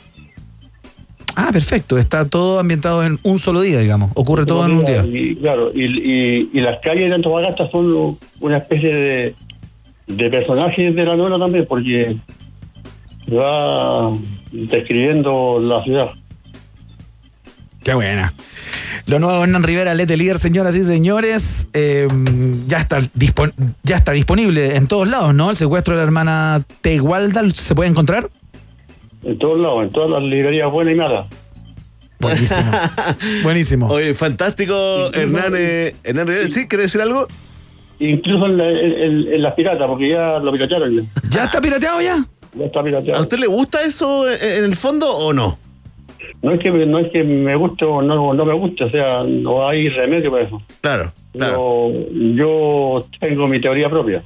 Ah, perfecto. Está todo ambientado en un solo día, digamos. Ocurre todo en un día. Y claro, y, y, y las calles de Antofagasta son una especie de, de personajes de la novela también, porque va describiendo la ciudad. Qué buena. Lo nuevo Hernán Rivera, Letelier, señoras y señores, eh, ya, está dispon- ya está disponible en todos lados, ¿no? El secuestro de la hermana Tegualda, ¿se puede encontrar? En todos lados, en todas las librerías buenas y malas. Buenísimo. Buenísimo. Oye, fantástico, Hernán, eh, Hernán Rivera. ¿Sí? ¿Quieres decir algo? Incluso en, la- en- en- en las piratas, porque ya lo piratearon. Ya, ¿Ya está pirateado ya? Ya está pirateado. ¿A usted le gusta eso eh, en el fondo o no? No es que no es que me guste o no, no me guste, o sea, no hay remedio para eso. Claro, Yo, yo tengo mi teoría propia.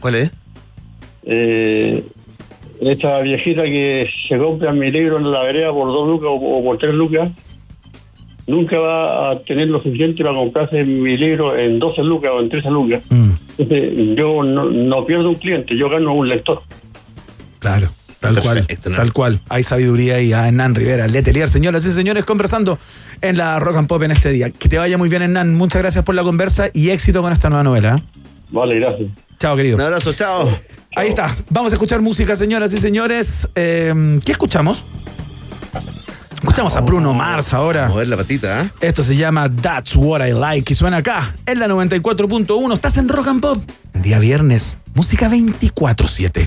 ¿Cuál es? Eh, esta viejita que se compra mi libro en la vereda por dos lucas o, o por tres lucas, nunca va a tener lo suficiente para comprarse mi libro en 12 lucas o en 13 lucas. Entonces, yo no, no pierdo un cliente, yo gano un lector. Claro. Tal cual, tal cual. Hay sabiduría ahí a Hernán Rivera, Letelier. Señoras y señores, conversando en la Rock and Pop en este día. Que te vaya muy bien, Hernán. Muchas gracias por la conversa y éxito con esta nueva novela. ¿eh? Vale, gracias. Chao, querido. Un abrazo, chao. Ahí está. Vamos a escuchar música, señoras y señores. Eh, ¿Qué escuchamos? Escuchamos a Bruno Mars ahora. Mover la patita, ¿eh? Esto se llama That's What I Like y suena acá en la 94.1. Estás en Rock and Pop. Día viernes. Música 24-7.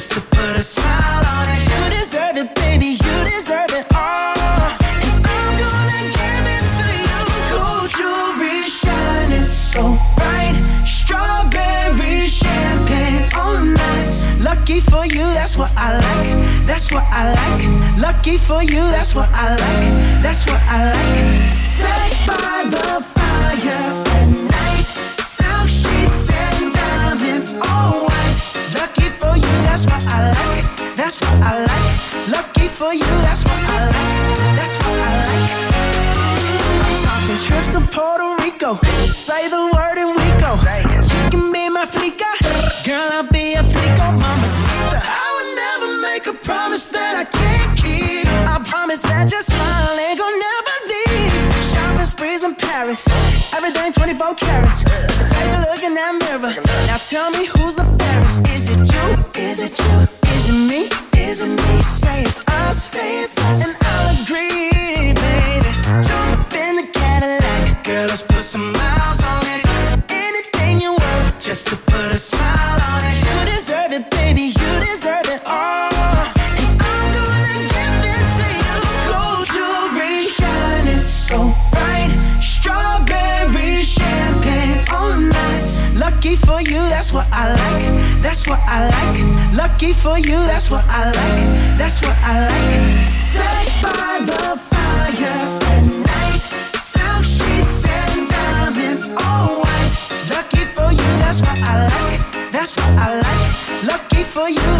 just to put a smile on it. You deserve it, baby. You deserve it all. And I'm gonna give it to you. Gold jewelry shining so bright. Strawberry champagne oh, on ice. Lucky for you, that's what I like. That's what I like. Lucky for you, that's what I like. That's what I like. Sex by the fire at night. Silk sheets and diamonds, all That's what I like. Lucky for you, that's what I like. That's what I like. I'm talking trips to Puerto Rico. Say the word and we go. You can be my flica. Girl, I'll be a flico, mama sister. I would never make a promise that I can't keep. I promise that your smile ain't gonna never leave. Shopping sprees in Paris. Everything 24 carats. Take a look in that mirror. Now tell me who's the fairest. Is it you? Is it you? Is it me? Is it me? Say it's us, say it's us, and I'll agree, baby. Jump in the Cadillac, girl, let's put some miles on it. Anything you want, just to put a smile on it. You deserve it, baby, you deserve it all. And I'm gonna give it to you. Gold jewelry shining so bright, strawberry champagne oh, on ice. Lucky for you, that's what I like. That's what I like. Lucky for you, that's what I like. That's what I like. Sex by the fire at night. Silk sheets and diamonds, all white. Lucky for you, that's what I like. That's what I like. Lucky for you,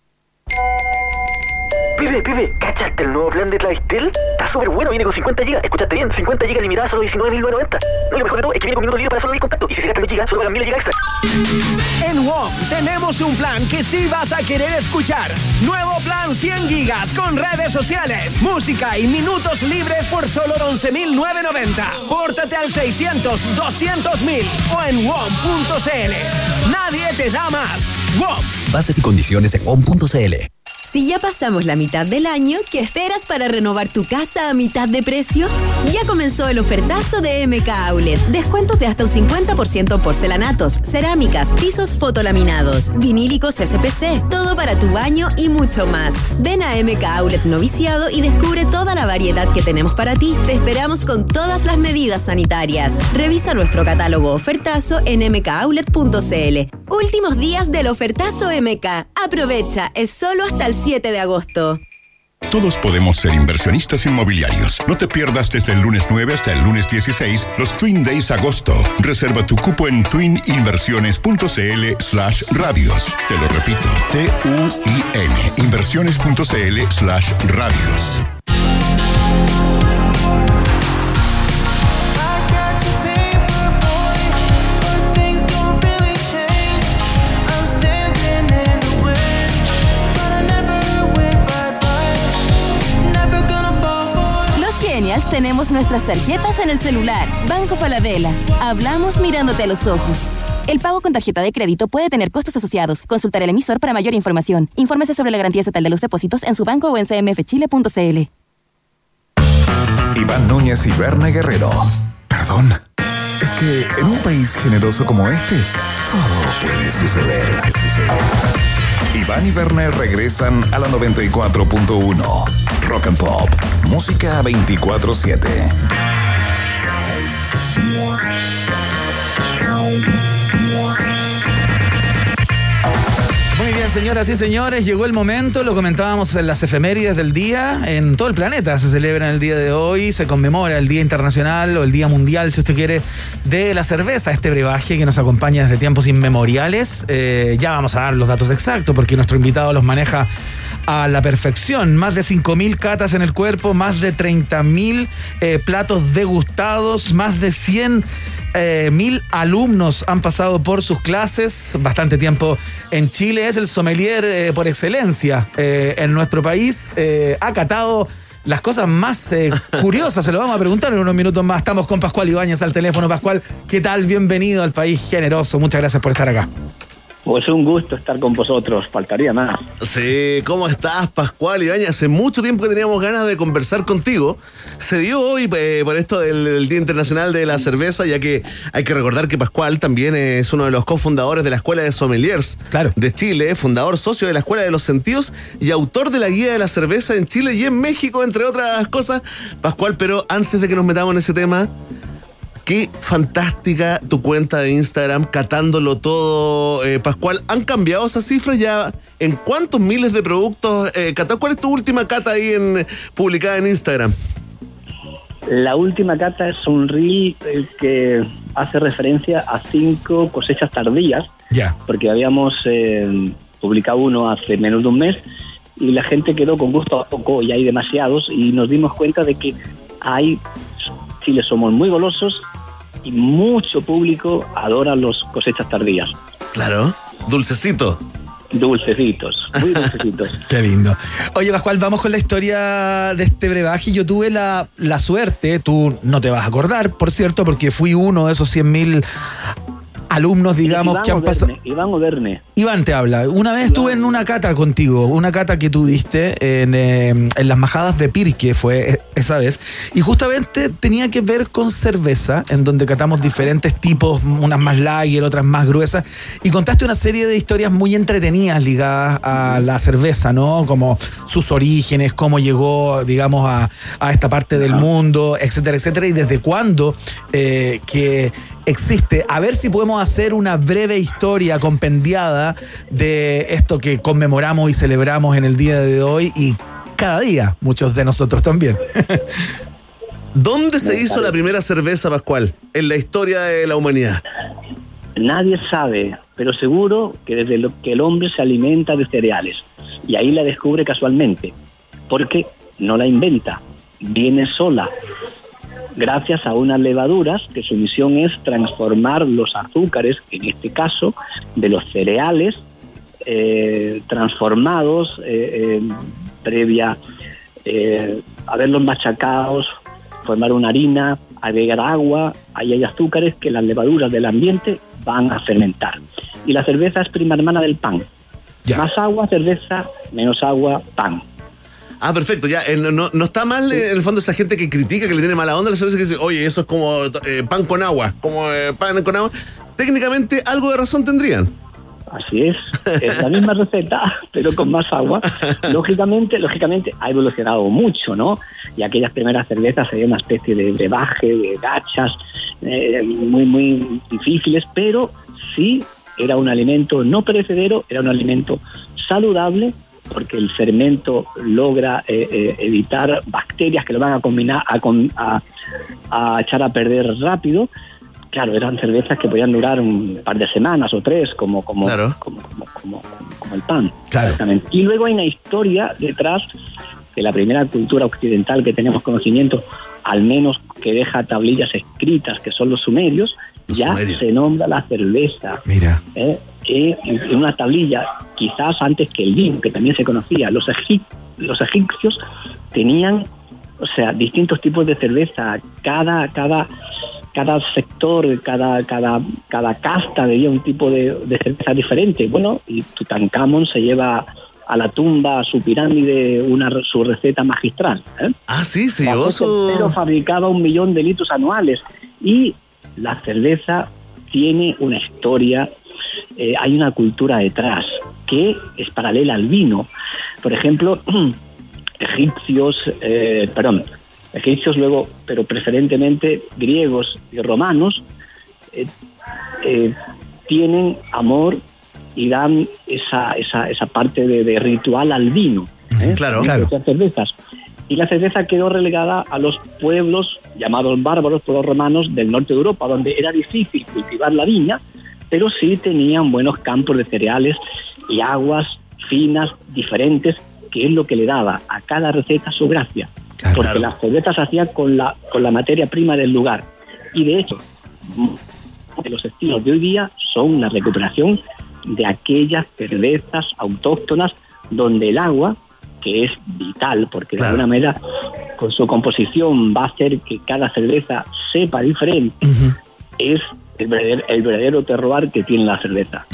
Pibe, pibe, ¿cachaste el nuevo plan de Clavistel? Está súper bueno, viene con 50 GB. Escuchaste bien, 50 GB limitadas solo 19.990. No, y lo mejor de todo es que viene con minutos libres para solo ir contacto. Y si se gastan los GB, solo pagan 1000 GB extra. En WOM tenemos un plan que sí vas a querer escuchar. Nuevo plan 100 gigas con redes sociales, música y minutos libres por solo 11.990. Pórtate al 600 200.000 o en WOM.cl. Nadie te da más. WOM. Bases y condiciones en WOM.cl. Si ya pasamos la mitad del año, ¿qué esperas para renovar tu casa a mitad de precio? Ya comenzó el ofertazo de MK Outlet. Descuentos de hasta un 50% en porcelanatos, cerámicas, pisos fotolaminados, vinílicos SPC, todo para tu baño y mucho más. Ven a MK Outlet Noviciado y descubre toda la variedad que tenemos para ti. Te esperamos con todas las medidas sanitarias. Revisa nuestro catálogo ofertazo en mkoutlet.cl. Últimos días del ofertazo MK. Aprovecha, es solo hasta el 7 de agosto. Todos podemos ser inversionistas inmobiliarios. No te pierdas desde el lunes 9 hasta el lunes 16 los Twin Days Agosto. Reserva tu cupo en twininversiones.cl slash radios. Te lo repito, T-U-I-N, inversiones.cl slash radios. Tenemos nuestras tarjetas en el celular. Banco Falabella. Hablamos mirándote a los ojos. El pago con tarjeta de crédito puede tener costos asociados. Consultar el emisor para mayor información. Infórmese sobre la garantía estatal de los depósitos en su banco o en cmfchile.cl. Iván Núñez y Berna Guerrero. Perdón. Es que en un país generoso como este, todo puede suceder. Iván y Werner regresan a la 94.1. Rock and Pop. Música 24-7. Señoras y señores, llegó el momento, lo comentábamos en las efemérides del día, en todo el planeta se celebra el día de hoy, se conmemora el Día Internacional o el Día Mundial, si usted quiere, de la cerveza, este brebaje que nos acompaña desde tiempos inmemoriales. Eh, ya vamos a dar los datos exactos porque nuestro invitado los maneja a la perfección. Más de 5.000 catas en el cuerpo, más de 30.000 eh, platos degustados, más de 100 eh, mil alumnos han pasado por sus clases, bastante tiempo en Chile, es el sommelier eh, por excelencia eh, en nuestro país, ha catado las cosas más curiosas, se lo vamos a preguntar en unos minutos más. Estamos con Pascual Ibáñez al teléfono. Pascual, ¿qué tal? Bienvenido al país generoso, muchas gracias por estar acá. Pues un gusto estar con vosotros, faltaría más. Sí, ¿cómo estás, Pascual Ibañez? Hace mucho tiempo que teníamos ganas de conversar contigo. Se dio hoy eh, por esto del, del Día Internacional de la Cerveza, ya que hay que recordar que Pascual también es uno de los cofundadores de la Escuela de Sommeliers de Chile, fundador socio de la Escuela de los Sentidos y autor de la Guía de la Cerveza en Chile y en México, entre otras cosas. Pascual, pero antes de que nos metamos en ese tema, Qué fantástica tu cuenta de Instagram, catándolo todo, eh, Pascual. ¿Han cambiado esas cifras ya? ¿En cuántos miles de productos eh, catado? ¿Cuál es tu última cata ahí en, publicada en Instagram? La última cata es un reel eh, que hace referencia a cinco cosechas tardías, Ya. porque habíamos eh, publicado uno hace menos de un mes y la gente quedó con gusto a poco y hay demasiados y nos dimos cuenta de que hay, Chile somos muy golosos y mucho público adora los cosechas tardías. Claro, dulcecito. Dulcecitos, muy dulcecitos. Qué lindo. Oye, Pascual, vamos con la historia de este brebaje. Yo tuve la, la suerte, tú no te vas a acordar, por cierto, porque fui uno de esos 100.000 alumnos, digamos, Iván que han pasado. Iván Oderne. Iván te habla. Una vez estuve en una cata contigo, una cata que tú diste en, eh, en las majadas de Pirque, fue eh, esa vez. Y justamente tenía que ver con cerveza, en donde catamos diferentes tipos, unas más lager, otras más gruesas. Y contaste una serie de historias muy entretenidas ligadas a la cerveza, ¿no? Como sus orígenes, cómo llegó, digamos, a, a esta parte del mundo, etcétera, etcétera. Y desde cuándo eh, que existe. A ver si podemos hacer una breve historia compendiada de esto que conmemoramos y celebramos en el día de hoy y cada día, muchos de nosotros también. ¿Dónde se hizo la primera cerveza, Pascual? En la historia de la humanidad. Nadie sabe, pero seguro que desde lo que el hombre se alimenta de cereales. Y ahí la descubre casualmente. porque no la inventa, viene sola, gracias a unas levaduras que su misión es transformar los azúcares, en este caso, de los cereales eh, transformados eh, eh, previa eh, haberlos machacados, formar una harina, agregar agua, ahí hay azúcares que las levaduras del ambiente van a fermentar. Y la cerveza es prima hermana del pan. Más agua, cerveza, menos agua, pan. Ah, perfecto, ya. eh, no, no- no está mal eh, en el fondo esa gente que critica, que le tiene mala onda a la cerveza, que dice, oye, eso es como eh, pan con agua, como eh, pan con agua. Técnicamente algo de razón tendrían. Así es, es la misma receta, pero con más agua. Lógicamente, lógicamente ha evolucionado mucho, ¿no? Y aquellas primeras cervezas serían una especie de brebaje, de gachas, eh, muy, muy difíciles, pero sí era un alimento no perecedero, era un alimento saludable, porque el fermento logra eh, eh, evitar bacterias que lo van a combinar, a, com- a- a echar a perder rápido. Claro, eran cervezas que podían durar un par de semanas o tres, como, como, como, como, como- como el pan. Exactamente. Y luego hay una historia detrás de la primera cultura occidental que tenemos conocimiento, al menos que deja tablillas escritas, que son los sumerios, ya sumerios. se nombra la cerveza. Mira. ¿eh? Eh, en una tablilla, quizás antes que el vino, que también se conocía. Los, egip- los egipcios tenían, o sea, distintos tipos de cerveza. Cada, cada, cada sector, cada, cada, cada casta bebía un tipo de, de cerveza diferente. Bueno, y Tutankamón se lleva a la tumba, a su pirámide, una, su receta magistral. ¿eh? Ah, sí, su... Pero fabricaba un millón de litros anuales. Y la cerveza tiene una historia, eh, hay una cultura detrás que es paralela al vino. Por ejemplo, egipcios, eh, perdón, egipcios luego, pero preferentemente griegos y romanos, eh, eh, tienen amor y dan esa, esa, esa parte de, de ritual al vino. ¿eh? Claro. Las Claro. cervezas. Y la cerveza quedó relegada a los pueblos llamados bárbaros, pueblos romanos del norte de Europa, donde era difícil cultivar la viña, pero sí tenían buenos campos de cereales y aguas finas, diferentes, que es lo que le daba a cada receta su gracia. Porque la cerveza se hacía con la, con la materia prima del lugar. Y de hecho, de los estilos de hoy día son la recuperación de aquellas cervezas autóctonas donde el agua, que es vital, porque de alguna manera con su composición va a hacer que cada cerveza sepa diferente, es el verdadero, el terroir que tiene la cerveza.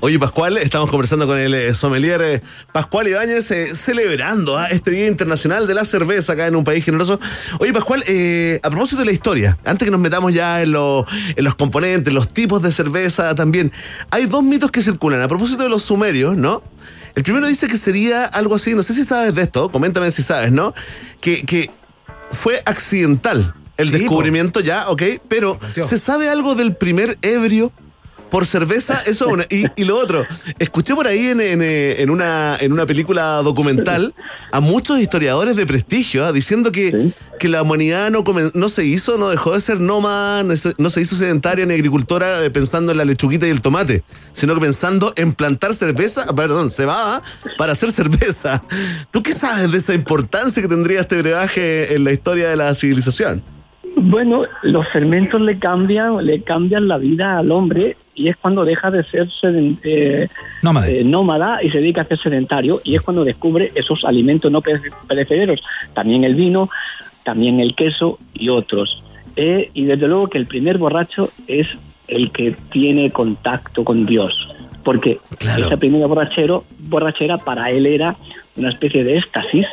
Oye, Pascual, estamos conversando con el eh, sommelier eh, Pascual Ibáñez, eh, celebrando ah, este Día Internacional de la Cerveza acá en un país generoso. Oye, Pascual, a propósito de la historia, antes que nos metamos ya en los componentes, los tipos de cerveza también, hay dos mitos que circulan. A propósito de los sumerios, ¿no? El primero dice que sería algo así, no sé si sabes de esto, coméntame si sabes, ¿no? Que, que fue accidental el descubrimiento ya, ok, pero ¿se sabe algo del primer ebrio? Por cerveza, eso una. Y, y lo otro, escuché por ahí en, en, eh, en una, en una película documental a muchos historiadores de prestigio ah, diciendo que, que la humanidad no, comen- no se hizo, no dejó de ser nómada, no se, no se hizo sedentaria ni agricultora eh, pensando en la lechuguita y el tomate, sino que pensando en plantar cerveza, ah, perdón, cebada para hacer cerveza. ¿Tú qué sabes de esa importancia que tendría este brebaje en la historia de la civilización? Bueno, los fermentos le cambian, le cambian la vida al hombre y es cuando deja de ser eh, eh, nómada y se dedica a ser sedentario y es cuando descubre esos alimentos no pere- perecederos, también el vino, también el queso y otros. Eh, y desde luego que el primer borracho es el que tiene contacto con Dios, porque esa primera borrachero, borrachera para él era una especie de éxtasis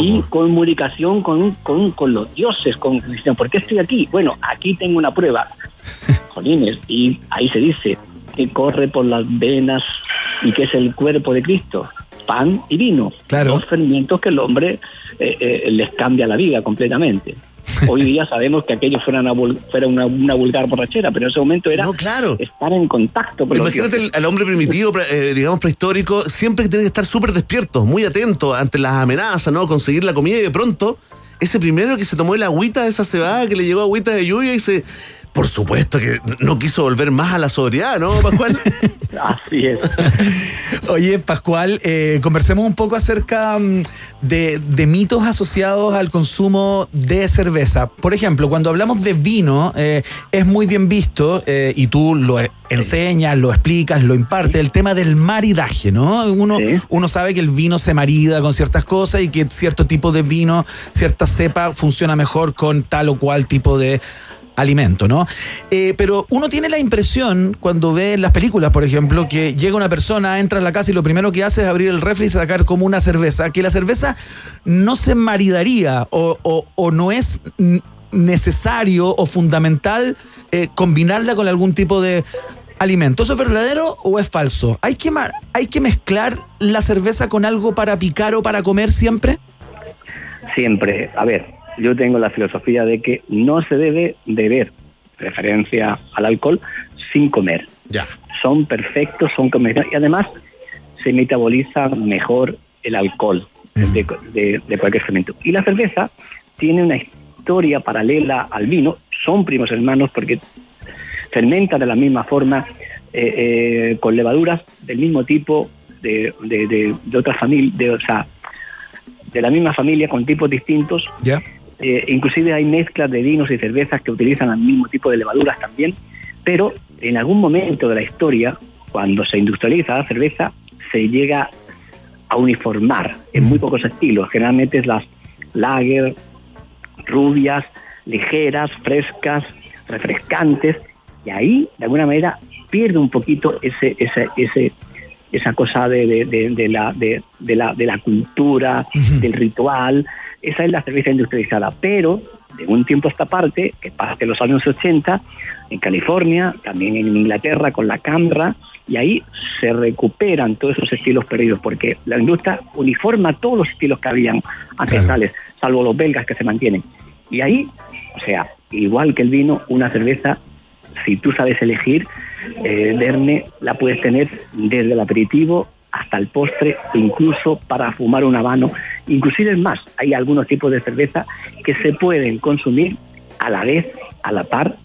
y comunicación con, con, con los dioses, con dicen, ¿por qué estoy aquí? Bueno, aquí tengo una prueba, jolines, y ahí se dice que corre por las venas y que es el cuerpo de Cristo, pan y vino, dos fermentos que el hombre eh, eh, les cambia la vida completamente. Hoy día sabemos que aquello fuera una, fuera una, una vulgar borrachera, pero en ese momento era estar en contacto con Imagínate el- al hombre primitivo, eh, digamos prehistórico, siempre que tiene que estar súper despierto, muy atento ante las amenazas, ¿no? Conseguir la comida y de pronto, ese primero que se tomó el agüita de esa cebada, que le llegó agüita de lluvia y se Por supuesto que no quiso volver más a la sobriedad, ¿no, Pascual? Así es. Oye, Pascual, eh, conversemos un poco acerca mm, de, de mitos asociados al consumo de cerveza. Por ejemplo, cuando hablamos de vino, eh, es muy bien visto, eh, y tú lo e- enseñas, lo explicas, lo impartes, el tema del maridaje, ¿no? Uno, uno sabe que el vino se marida con ciertas cosas y que cierto tipo de vino, cierta cepa, funciona mejor con tal o cual tipo de alimento, ¿no? Eh, pero uno tiene la impresión, cuando ve en las películas, por ejemplo, que llega una persona, entra a la casa y lo primero que hace es abrir el refri y sacar como una cerveza, que la cerveza no se maridaría o, no es necesario o fundamental eh, combinarla con algún tipo de alimento. ¿Eso es verdadero o es falso? ¿Hay que, ¿Hay que mezclar la cerveza con algo para picar o para comer siempre? Siempre, a ver, yo tengo la filosofía de que no se debe beber referencia al alcohol sin comer. Ya. Son perfectos, son comerciales y además se metaboliza mejor el alcohol de, de- de cualquier fermento. Y la cerveza tiene una historia paralela al vino, son primos hermanos porque fermentan de la misma forma, eh, eh, con levaduras del mismo tipo, de, de, de, de otra familia, de, o sea, de la misma familia, con tipos distintos. Ya. Eh, inclusive hay mezclas de vinos y cervezas que utilizan el mismo tipo de levaduras también, pero en algún momento de la historia, cuando se industrializa la cerveza, se llega a uniformar en muy pocos estilos. Generalmente es las lager, rubias, ligeras, frescas, refrescantes, y ahí, de alguna manera, pierde un poquito ese, ese, ese, esa cosa de, de- de- de la, de, de la, de la cultura, del ritual. Esa es la cerveza industrializada. Pero, de un tiempo a esta parte, que parte de los años 80, en California, también en Inglaterra con la Camra, y ahí se recuperan todos esos estilos perdidos, porque la industria uniforma todos los estilos que habían ancestrales, salvo los belgas que se mantienen. Y ahí, o sea, igual que el vino, una cerveza, si tú sabes elegir, eh, Verne, la puedes tener desde el aperitivo hasta el postre, incluso para fumar un habano. Inclusive es más, hay algunos tipos de cerveza que se pueden consumir a la vez, a la par,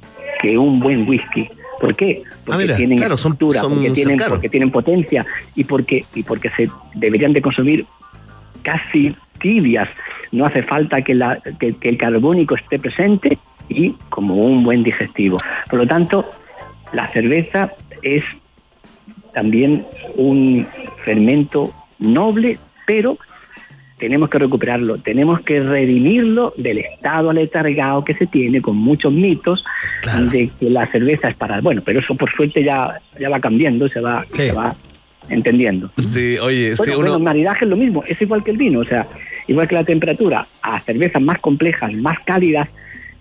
que un buen whisky. ¿Por qué? Porque mira, tienen claro, son- estructura, son porque, tienen, porque tienen potencia y porque, y porque se deberían de consumir casi tibias. No hace falta que, la, que, que el carbónico esté presente y como un buen digestivo. Por lo tanto, la cerveza es también un fermento noble, pero tenemos que recuperarlo, tenemos que redimirlo del estado aletargado que se tiene con muchos mitos de que la cerveza es para... Bueno, pero eso por suerte ya, ya va cambiando, se va, se va entendiendo. Sí, oye, Bueno, sí, uno. el maridaje es lo mismo, es igual que el vino, o sea, igual que la temperatura, a cervezas más complejas, más cálidas,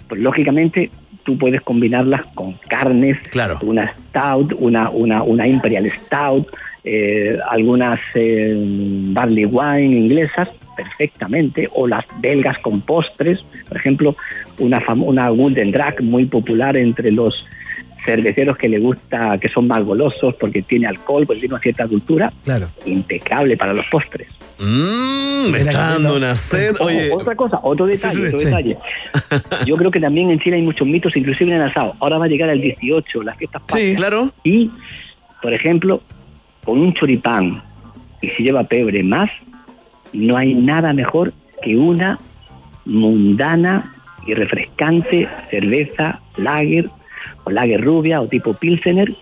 pues lógicamente tú puedes combinarlas con carnes, una stout, una, una, una imperial stout, eh, algunas eh, barley wine inglesas, perfectamente, o las belgas con postres, por ejemplo, una, una Golden Drag muy popular entre los cerveceros que le gusta, que son más golosos porque tiene alcohol, pues tiene una cierta cultura, Claro. impecable para los postres. Mmm, me está dando una sed. Ojo, Oye, otra cosa, otro detalle, Sí, sí, otro sí. detalle. Yo creo que también en Chile hay muchos mitos, inclusive en el asado. Ahora va a llegar el 18, las fiestas patrias. claro. Y, por ejemplo, con un choripán, y si lleva pebre más, no hay nada mejor que una mundana y refrescante cerveza lager o lager rubia o tipo pilsener.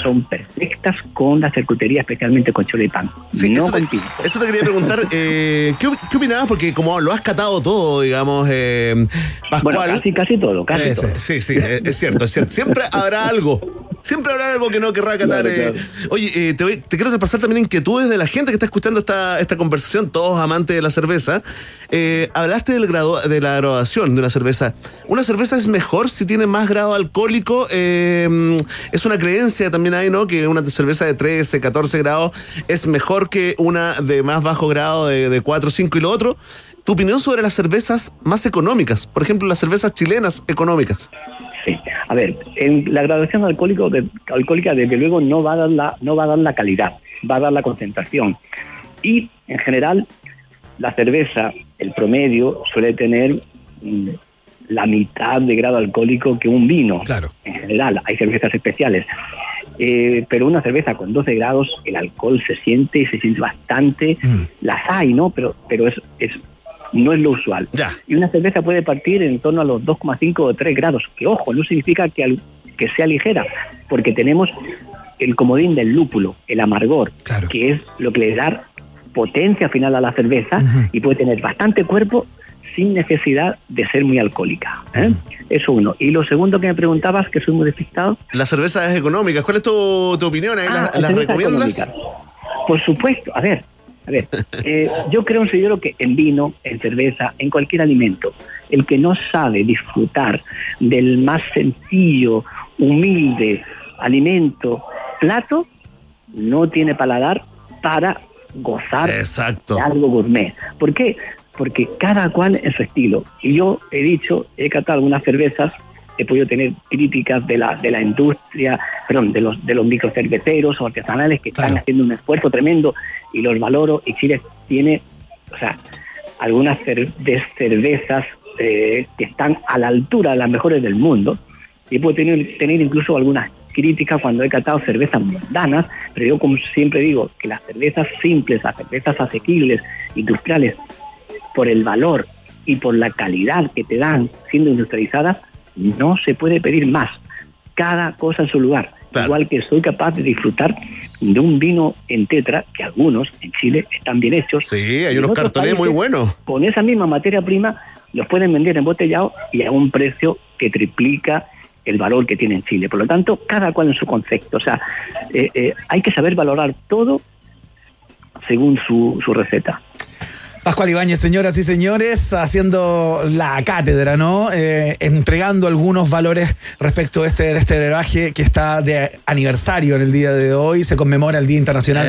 Son perfectas con la charcutería, especialmente con choripán. no eso, con te, tinto. eso te quería preguntar. eh, ¿qué, qué opinabas? Porque como lo has catado todo, digamos, eh, Pascual. Bueno, casi, casi todo, casi todo. Sí, sí, es cierto, es cierto. Siempre habrá algo. Siempre habrá algo que no querrá catar. Claro, eh. claro. Oye, eh, te, voy- te quiero traspasar también inquietudes de la gente que está escuchando esta, esta conversación, todos amantes de la cerveza. Eh, hablaste del grado, de la graduación de una cerveza. ¿Una cerveza es mejor si tiene más grado alcohólico? Eh, es una creencia también hay, ¿no? Que una cerveza de 13, 14 grados es mejor que una de más bajo grado de, de 4, 5 y lo otro. Tu opinión sobre las cervezas más económicas, por ejemplo, las cervezas chilenas económicas. A ver, en la graduación alcohólico de- alcohólica desde luego no va a dar la no va a dar la calidad, va a dar la concentración. Y en general la cerveza, el promedio suele tener mm, la mitad de grado alcohólico que un vino. Claro. En general, hay cervezas especiales. Eh, pero una cerveza con 12 grados, el alcohol se siente y se siente bastante. Las hay, ¿no? Pero, pero es, es, no es lo usual. Y una cerveza puede partir en torno a los 2,5 o 3 grados. Que ojo, no significa que, al- que sea ligera, porque tenemos el comodín del lúpulo, el amargor, que es lo que le da potencia final a la cerveza y puede tener bastante cuerpo sin necesidad de ser muy alcohólica. ¿eh? Eso uno. Y lo segundo que me preguntabas, que soy muy despistado, Las cervezas económicas, ¿cuál es tu, tu opinión? ¿Ahí Ah, las, las cerveza recomiendas? económica. Por supuesto, a ver, a ver, eh, yo creo considero que en vino, en cerveza, en cualquier alimento, el que no sabe disfrutar del más sencillo, humilde alimento, plato, no tiene paladar para gozar de algo gourmet. ¿Por qué? Porque cada cual en su estilo. Y yo he dicho, he catado algunas cervezas, he podido tener críticas de la, de la industria, perdón, de los, de los microcerveceros o artesanales que están haciendo un esfuerzo tremendo y los valoro. Y Chile tiene, o sea, algunas de cervezas eh, que están a la altura de las mejores del mundo. Y puedo tener, tener incluso algunas críticas cuando he catado cervezas mundanas, pero yo como siempre digo que las cervezas simples, las cervezas asequibles, industriales, por el valor y por la calidad que te dan siendo industrializadas, no se puede pedir más. Cada cosa en su lugar. Igual que soy capaz de disfrutar de un vino en tetra, que algunos en Chile están bien hechos. Sí, hay unos cartones muy buenos. Con esa misma materia prima los pueden vender embotellado y a un precio que triplica el valor que tiene en Chile. Por lo tanto, cada cual en su concepto. O sea, eh, eh, hay que saber valorar todo según su, su receta. Pascual Ibáñez, señoras y señores, haciendo la cátedra, ¿no? Eh, entregando algunos valores respecto a este, de este brebaje que está de aniversario en el día de hoy. Se conmemora el Día Internacional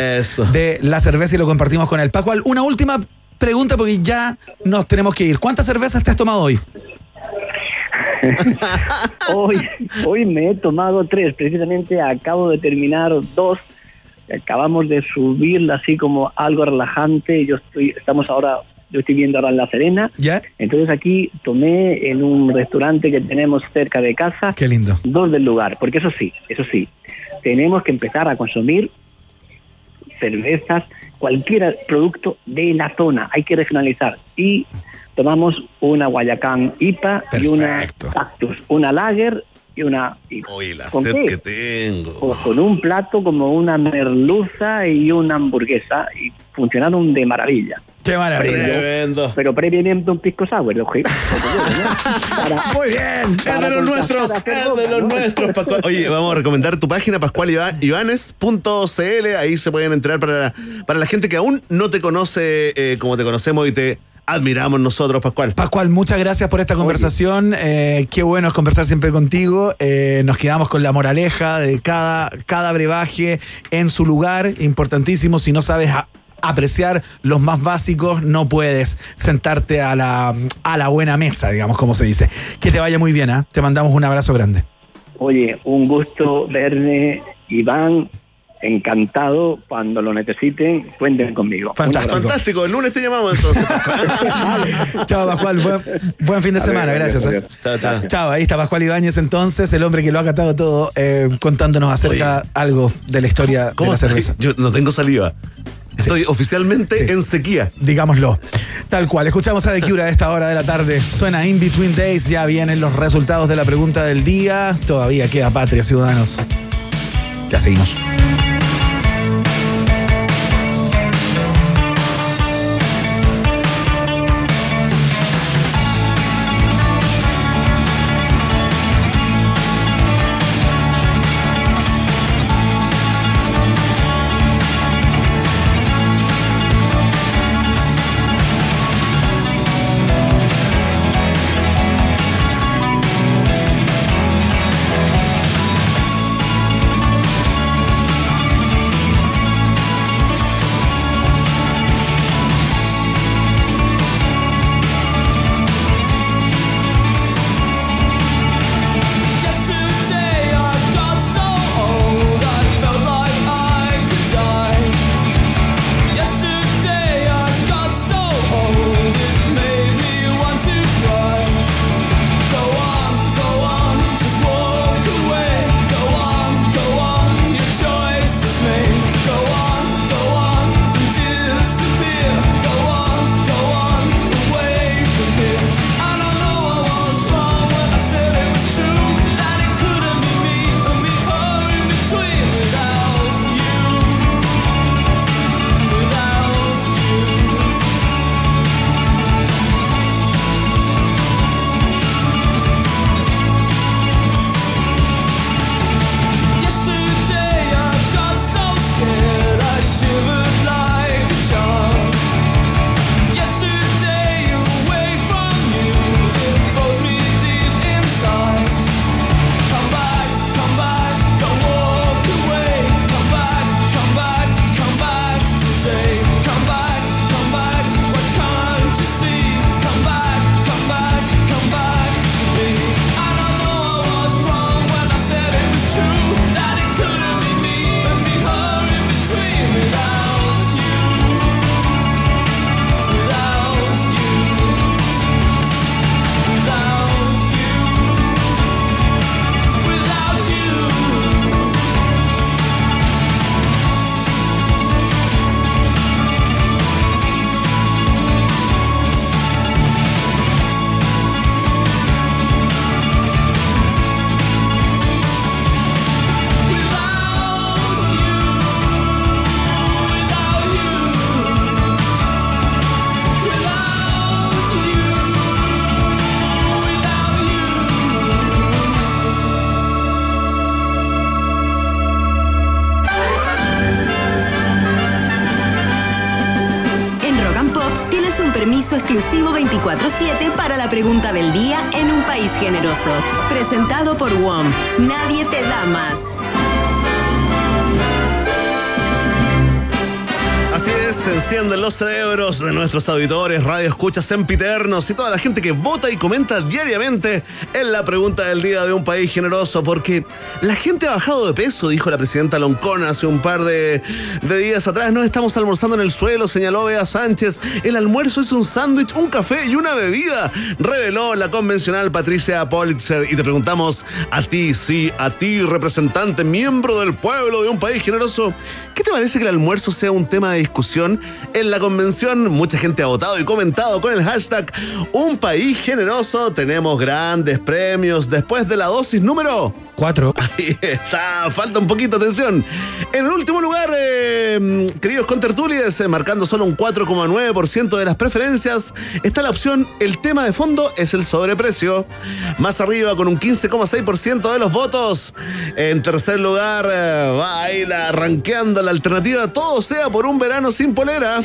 de la Cerveza y lo compartimos con el Pascual. Una última pregunta porque ya nos tenemos que ir. ¿Cuántas cervezas te has tomado hoy? hoy, hoy me he tomado tres, precisamente acabo de terminar dos. Acabamos de subirla así como algo relajante. Yo estoy, estamos ahora, yo estoy viendo ahora en La Serena. ¿Ya? Entonces aquí tomé en un restaurante que tenemos cerca de casa. Qué lindo. Dos del lugar, porque eso sí, eso sí, tenemos que empezar a consumir cervezas, cualquier producto de la zona. Hay que regionalizar. Y tomamos una Guayacán IPA y una Cactus, una Lager y una... la ¿Con sed qué? que tengo. Pues con un plato como una merluza y una hamburguesa y funcionaron de maravilla. Qué maravilla. Pero, pero previamente un pisco sour, ¿no? Muy bien. Es de los nuestros, es de los nuestros, Pascual. Oye, vamos a recomendar tu página, pascualibanes.cl. Ahí se pueden entrar para, para la gente que aún no te conoce eh, como te conocemos y te admiramos nosotros, Pascual. Pascual, muchas gracias por esta conversación. Eh, qué bueno es conversar siempre contigo. Eh, nos quedamos con la moraleja de cada, cada brebaje en su lugar. Importantísimo. Si no sabes a- apreciar los más básicos, no puedes sentarte a la, a la buena mesa, digamos, como se dice. Que te vaya muy bien, ¿ah? Te mandamos un abrazo grande. Oye, un gusto verme, Iván. Encantado. Cuando lo necesiten, cuenten conmigo. Fantástico. Fantástico, el lunes te llamamos entonces. Chao, Pascual. Buen, buen fin de A semana. ver, Gracias. adiós, ¿eh? Chao, chao. Chao, ahí está Pascual Ibáñez entonces, el hombre que lo ha catado todo, eh, contándonos acerca algo de la historia de ¿Cómo la estás? cerveza. Yo no tengo saliva. Estoy oficialmente en sequía. Digámoslo. Tal cual. Escuchamos a The Cure a esta hora de la tarde. Suena In Between Days. Ya vienen los resultados de la pregunta del día. Todavía queda patria, ciudadanos. Ya seguimos. Pregunta del día en un país generoso. Presentado por WOM. Nadie te da más. Encienden los cerebros de nuestros auditores, radio escuchas sempiternos y toda la gente que vota y comenta diariamente en la pregunta del día de un país generoso, porque la gente ha bajado de peso, dijo la presidenta Loncona hace un par de, de días atrás. No estamos almorzando en el suelo, señaló Bea Sánchez. El almuerzo es un sándwich, un café y una bebida, reveló la convencional Patricia Politzer. Y te preguntamos a ti, sí, a ti, representante, miembro del pueblo de un país generoso, ¿qué te parece que el almuerzo sea un tema de discusión en la convención. Mucha gente ha votado y comentado con el hashtag Un país generoso. Tenemos grandes premios después de la dosis número Ahí está, falta un poquito, atención. En el último lugar, eh, queridos contertulies, eh, marcando solo un 4,9% de las preferencias, está la opción El tema de fondo es el sobreprecio. Más arriba, con un 15,6% de los votos. En tercer lugar, eh, va ahí la, la alternativa Todo sea por un verano sin polera.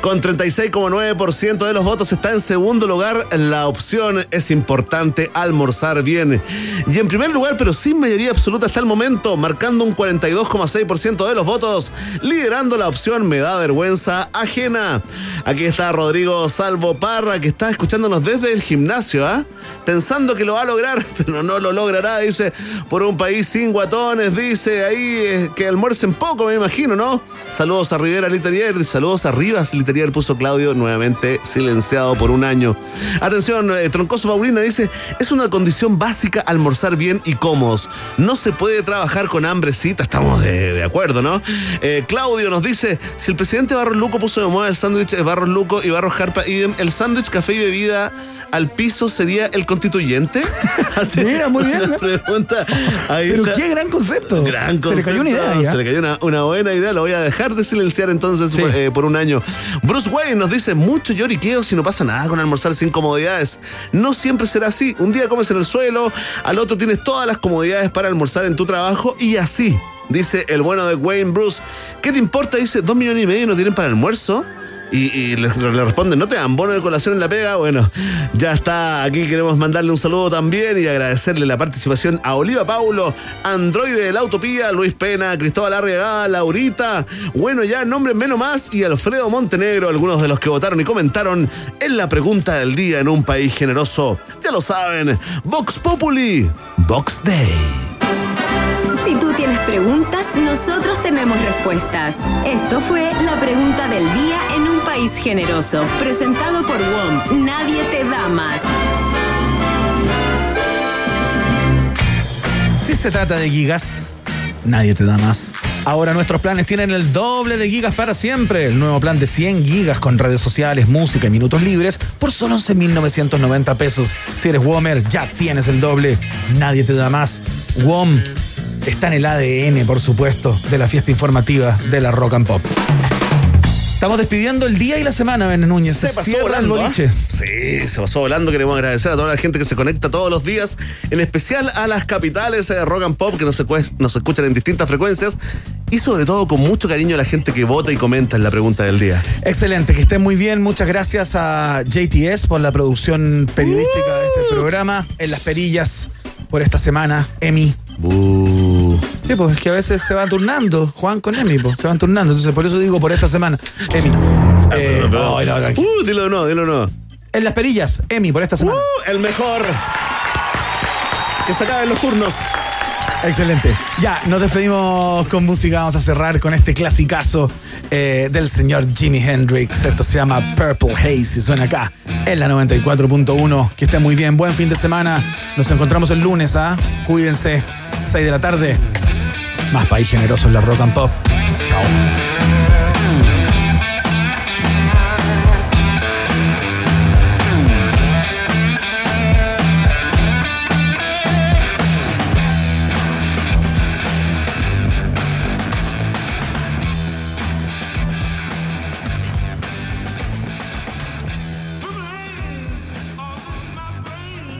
Con 36,9% de los votos está en segundo lugar la opción es importante almorzar bien. Y en primer lugar, pero sin mayoría absoluta hasta el momento, marcando un 42,6% de los votos, liderando la opción me da vergüenza ajena. Aquí está Rodrigo Salvo Parra, que está escuchándonos desde el gimnasio, ¿ah? Pensando que lo va a lograr, pero no lo logrará, dice, por un país sin guatones, dice ahí eh, que almuercen poco, me imagino, ¿no? Saludos a Rivera Literier, saludos a Rivas Literier, puso Claudio, nuevamente silenciado por un año. Atención, eh, Troncoso Paulina dice, es una condición básica almorzar bien y cómodos. No se puede trabajar con hambrecita, estamos de, de acuerdo, ¿no? Eh, Claudio nos dice, si el presidente Barros Luco puso de moda el sándwich de Barros Luco y Barros Jarpa, idem, el sándwich, café y bebida al piso sería el constituyente? Mira, muy bien, una ¿no? pregunta. Ahí Pero está. qué gran concepto. Gran Se le cayó una concepto, idea ya. Se le cayó una, una buena idea. Lo voy a dejar de silenciar entonces eh, por un año. Bruce Wayne nos dice mucho lloriqueo si no pasa nada con almorzar sin comodidades. No siempre será así. Un día comes en el suelo, al otro tienes todas las comodidades para almorzar en tu trabajo y así. Dice el bueno de Wayne Bruce. ¿Qué te importa? Dice, dos millones y medio no tienen para almuerzo. Y, le, responden, ¿no te dan bono de colación en la pega? Bueno, ya está. Aquí queremos mandarle un saludo también y agradecerle la participación a Oliva Paulo, Androide de la Utopía, Luis Pena, Cristóbal Arriaga, Laurita, bueno ya, nombre menos más y Alfredo Montenegro, algunos de los que votaron y comentaron en la pregunta del día en un país generoso. Ya lo saben, Vox Populi, Vox Day. Si tú tienes preguntas, nosotros tenemos respuestas. Esto fue la pregunta del día en un país generoso, presentado por WOM. Nadie te da más. Si se trata de gigas, nadie te da más. Ahora nuestros planes tienen el doble de gigas para siempre. El nuevo plan de 100 gigas con redes sociales, música y minutos libres por solo 11.990 pesos. Si eres Womer, ya tienes el doble. Nadie te da más. WOM está en el ADN, por supuesto, de la fiesta informativa de la Rock and Pop. Estamos despidiendo el día y la semana, Ben Núñez. Se pasó volando. boliche. Sí, se pasó volando. Queremos agradecer a toda la gente que se conecta todos los días, en especial a las capitales de rock and pop que nos, nos escuchan en distintas frecuencias y sobre todo con mucho cariño a la gente que vota y comenta en la pregunta del día. Excelente, que estén muy bien. Muchas gracias a JTS por la producción periodística de este programa. En las perillas por esta semana, Emi. Sí, pues es que a veces se van turnando, Juan con Emi, pues, se van turnando. Entonces, por eso digo por esta semana, Emi. Eh, ay, no, tranquilo. Uh, dilo no, dilo no. En las perillas, Emi, por esta semana. Uh, el mejor. Que se acaben los turnos. Excelente. Ya, nos despedimos con música. Vamos a cerrar con este clasicazo eh, del señor Jimi Hendrix. Esto se llama Purple Haze y suena acá en la 94.1. Que estén muy bien. Buen fin de semana. Nos encontramos el lunes, ¿ah? Cuídense. 6 de la tarde. Más país generoso en la rock and pop. Chao.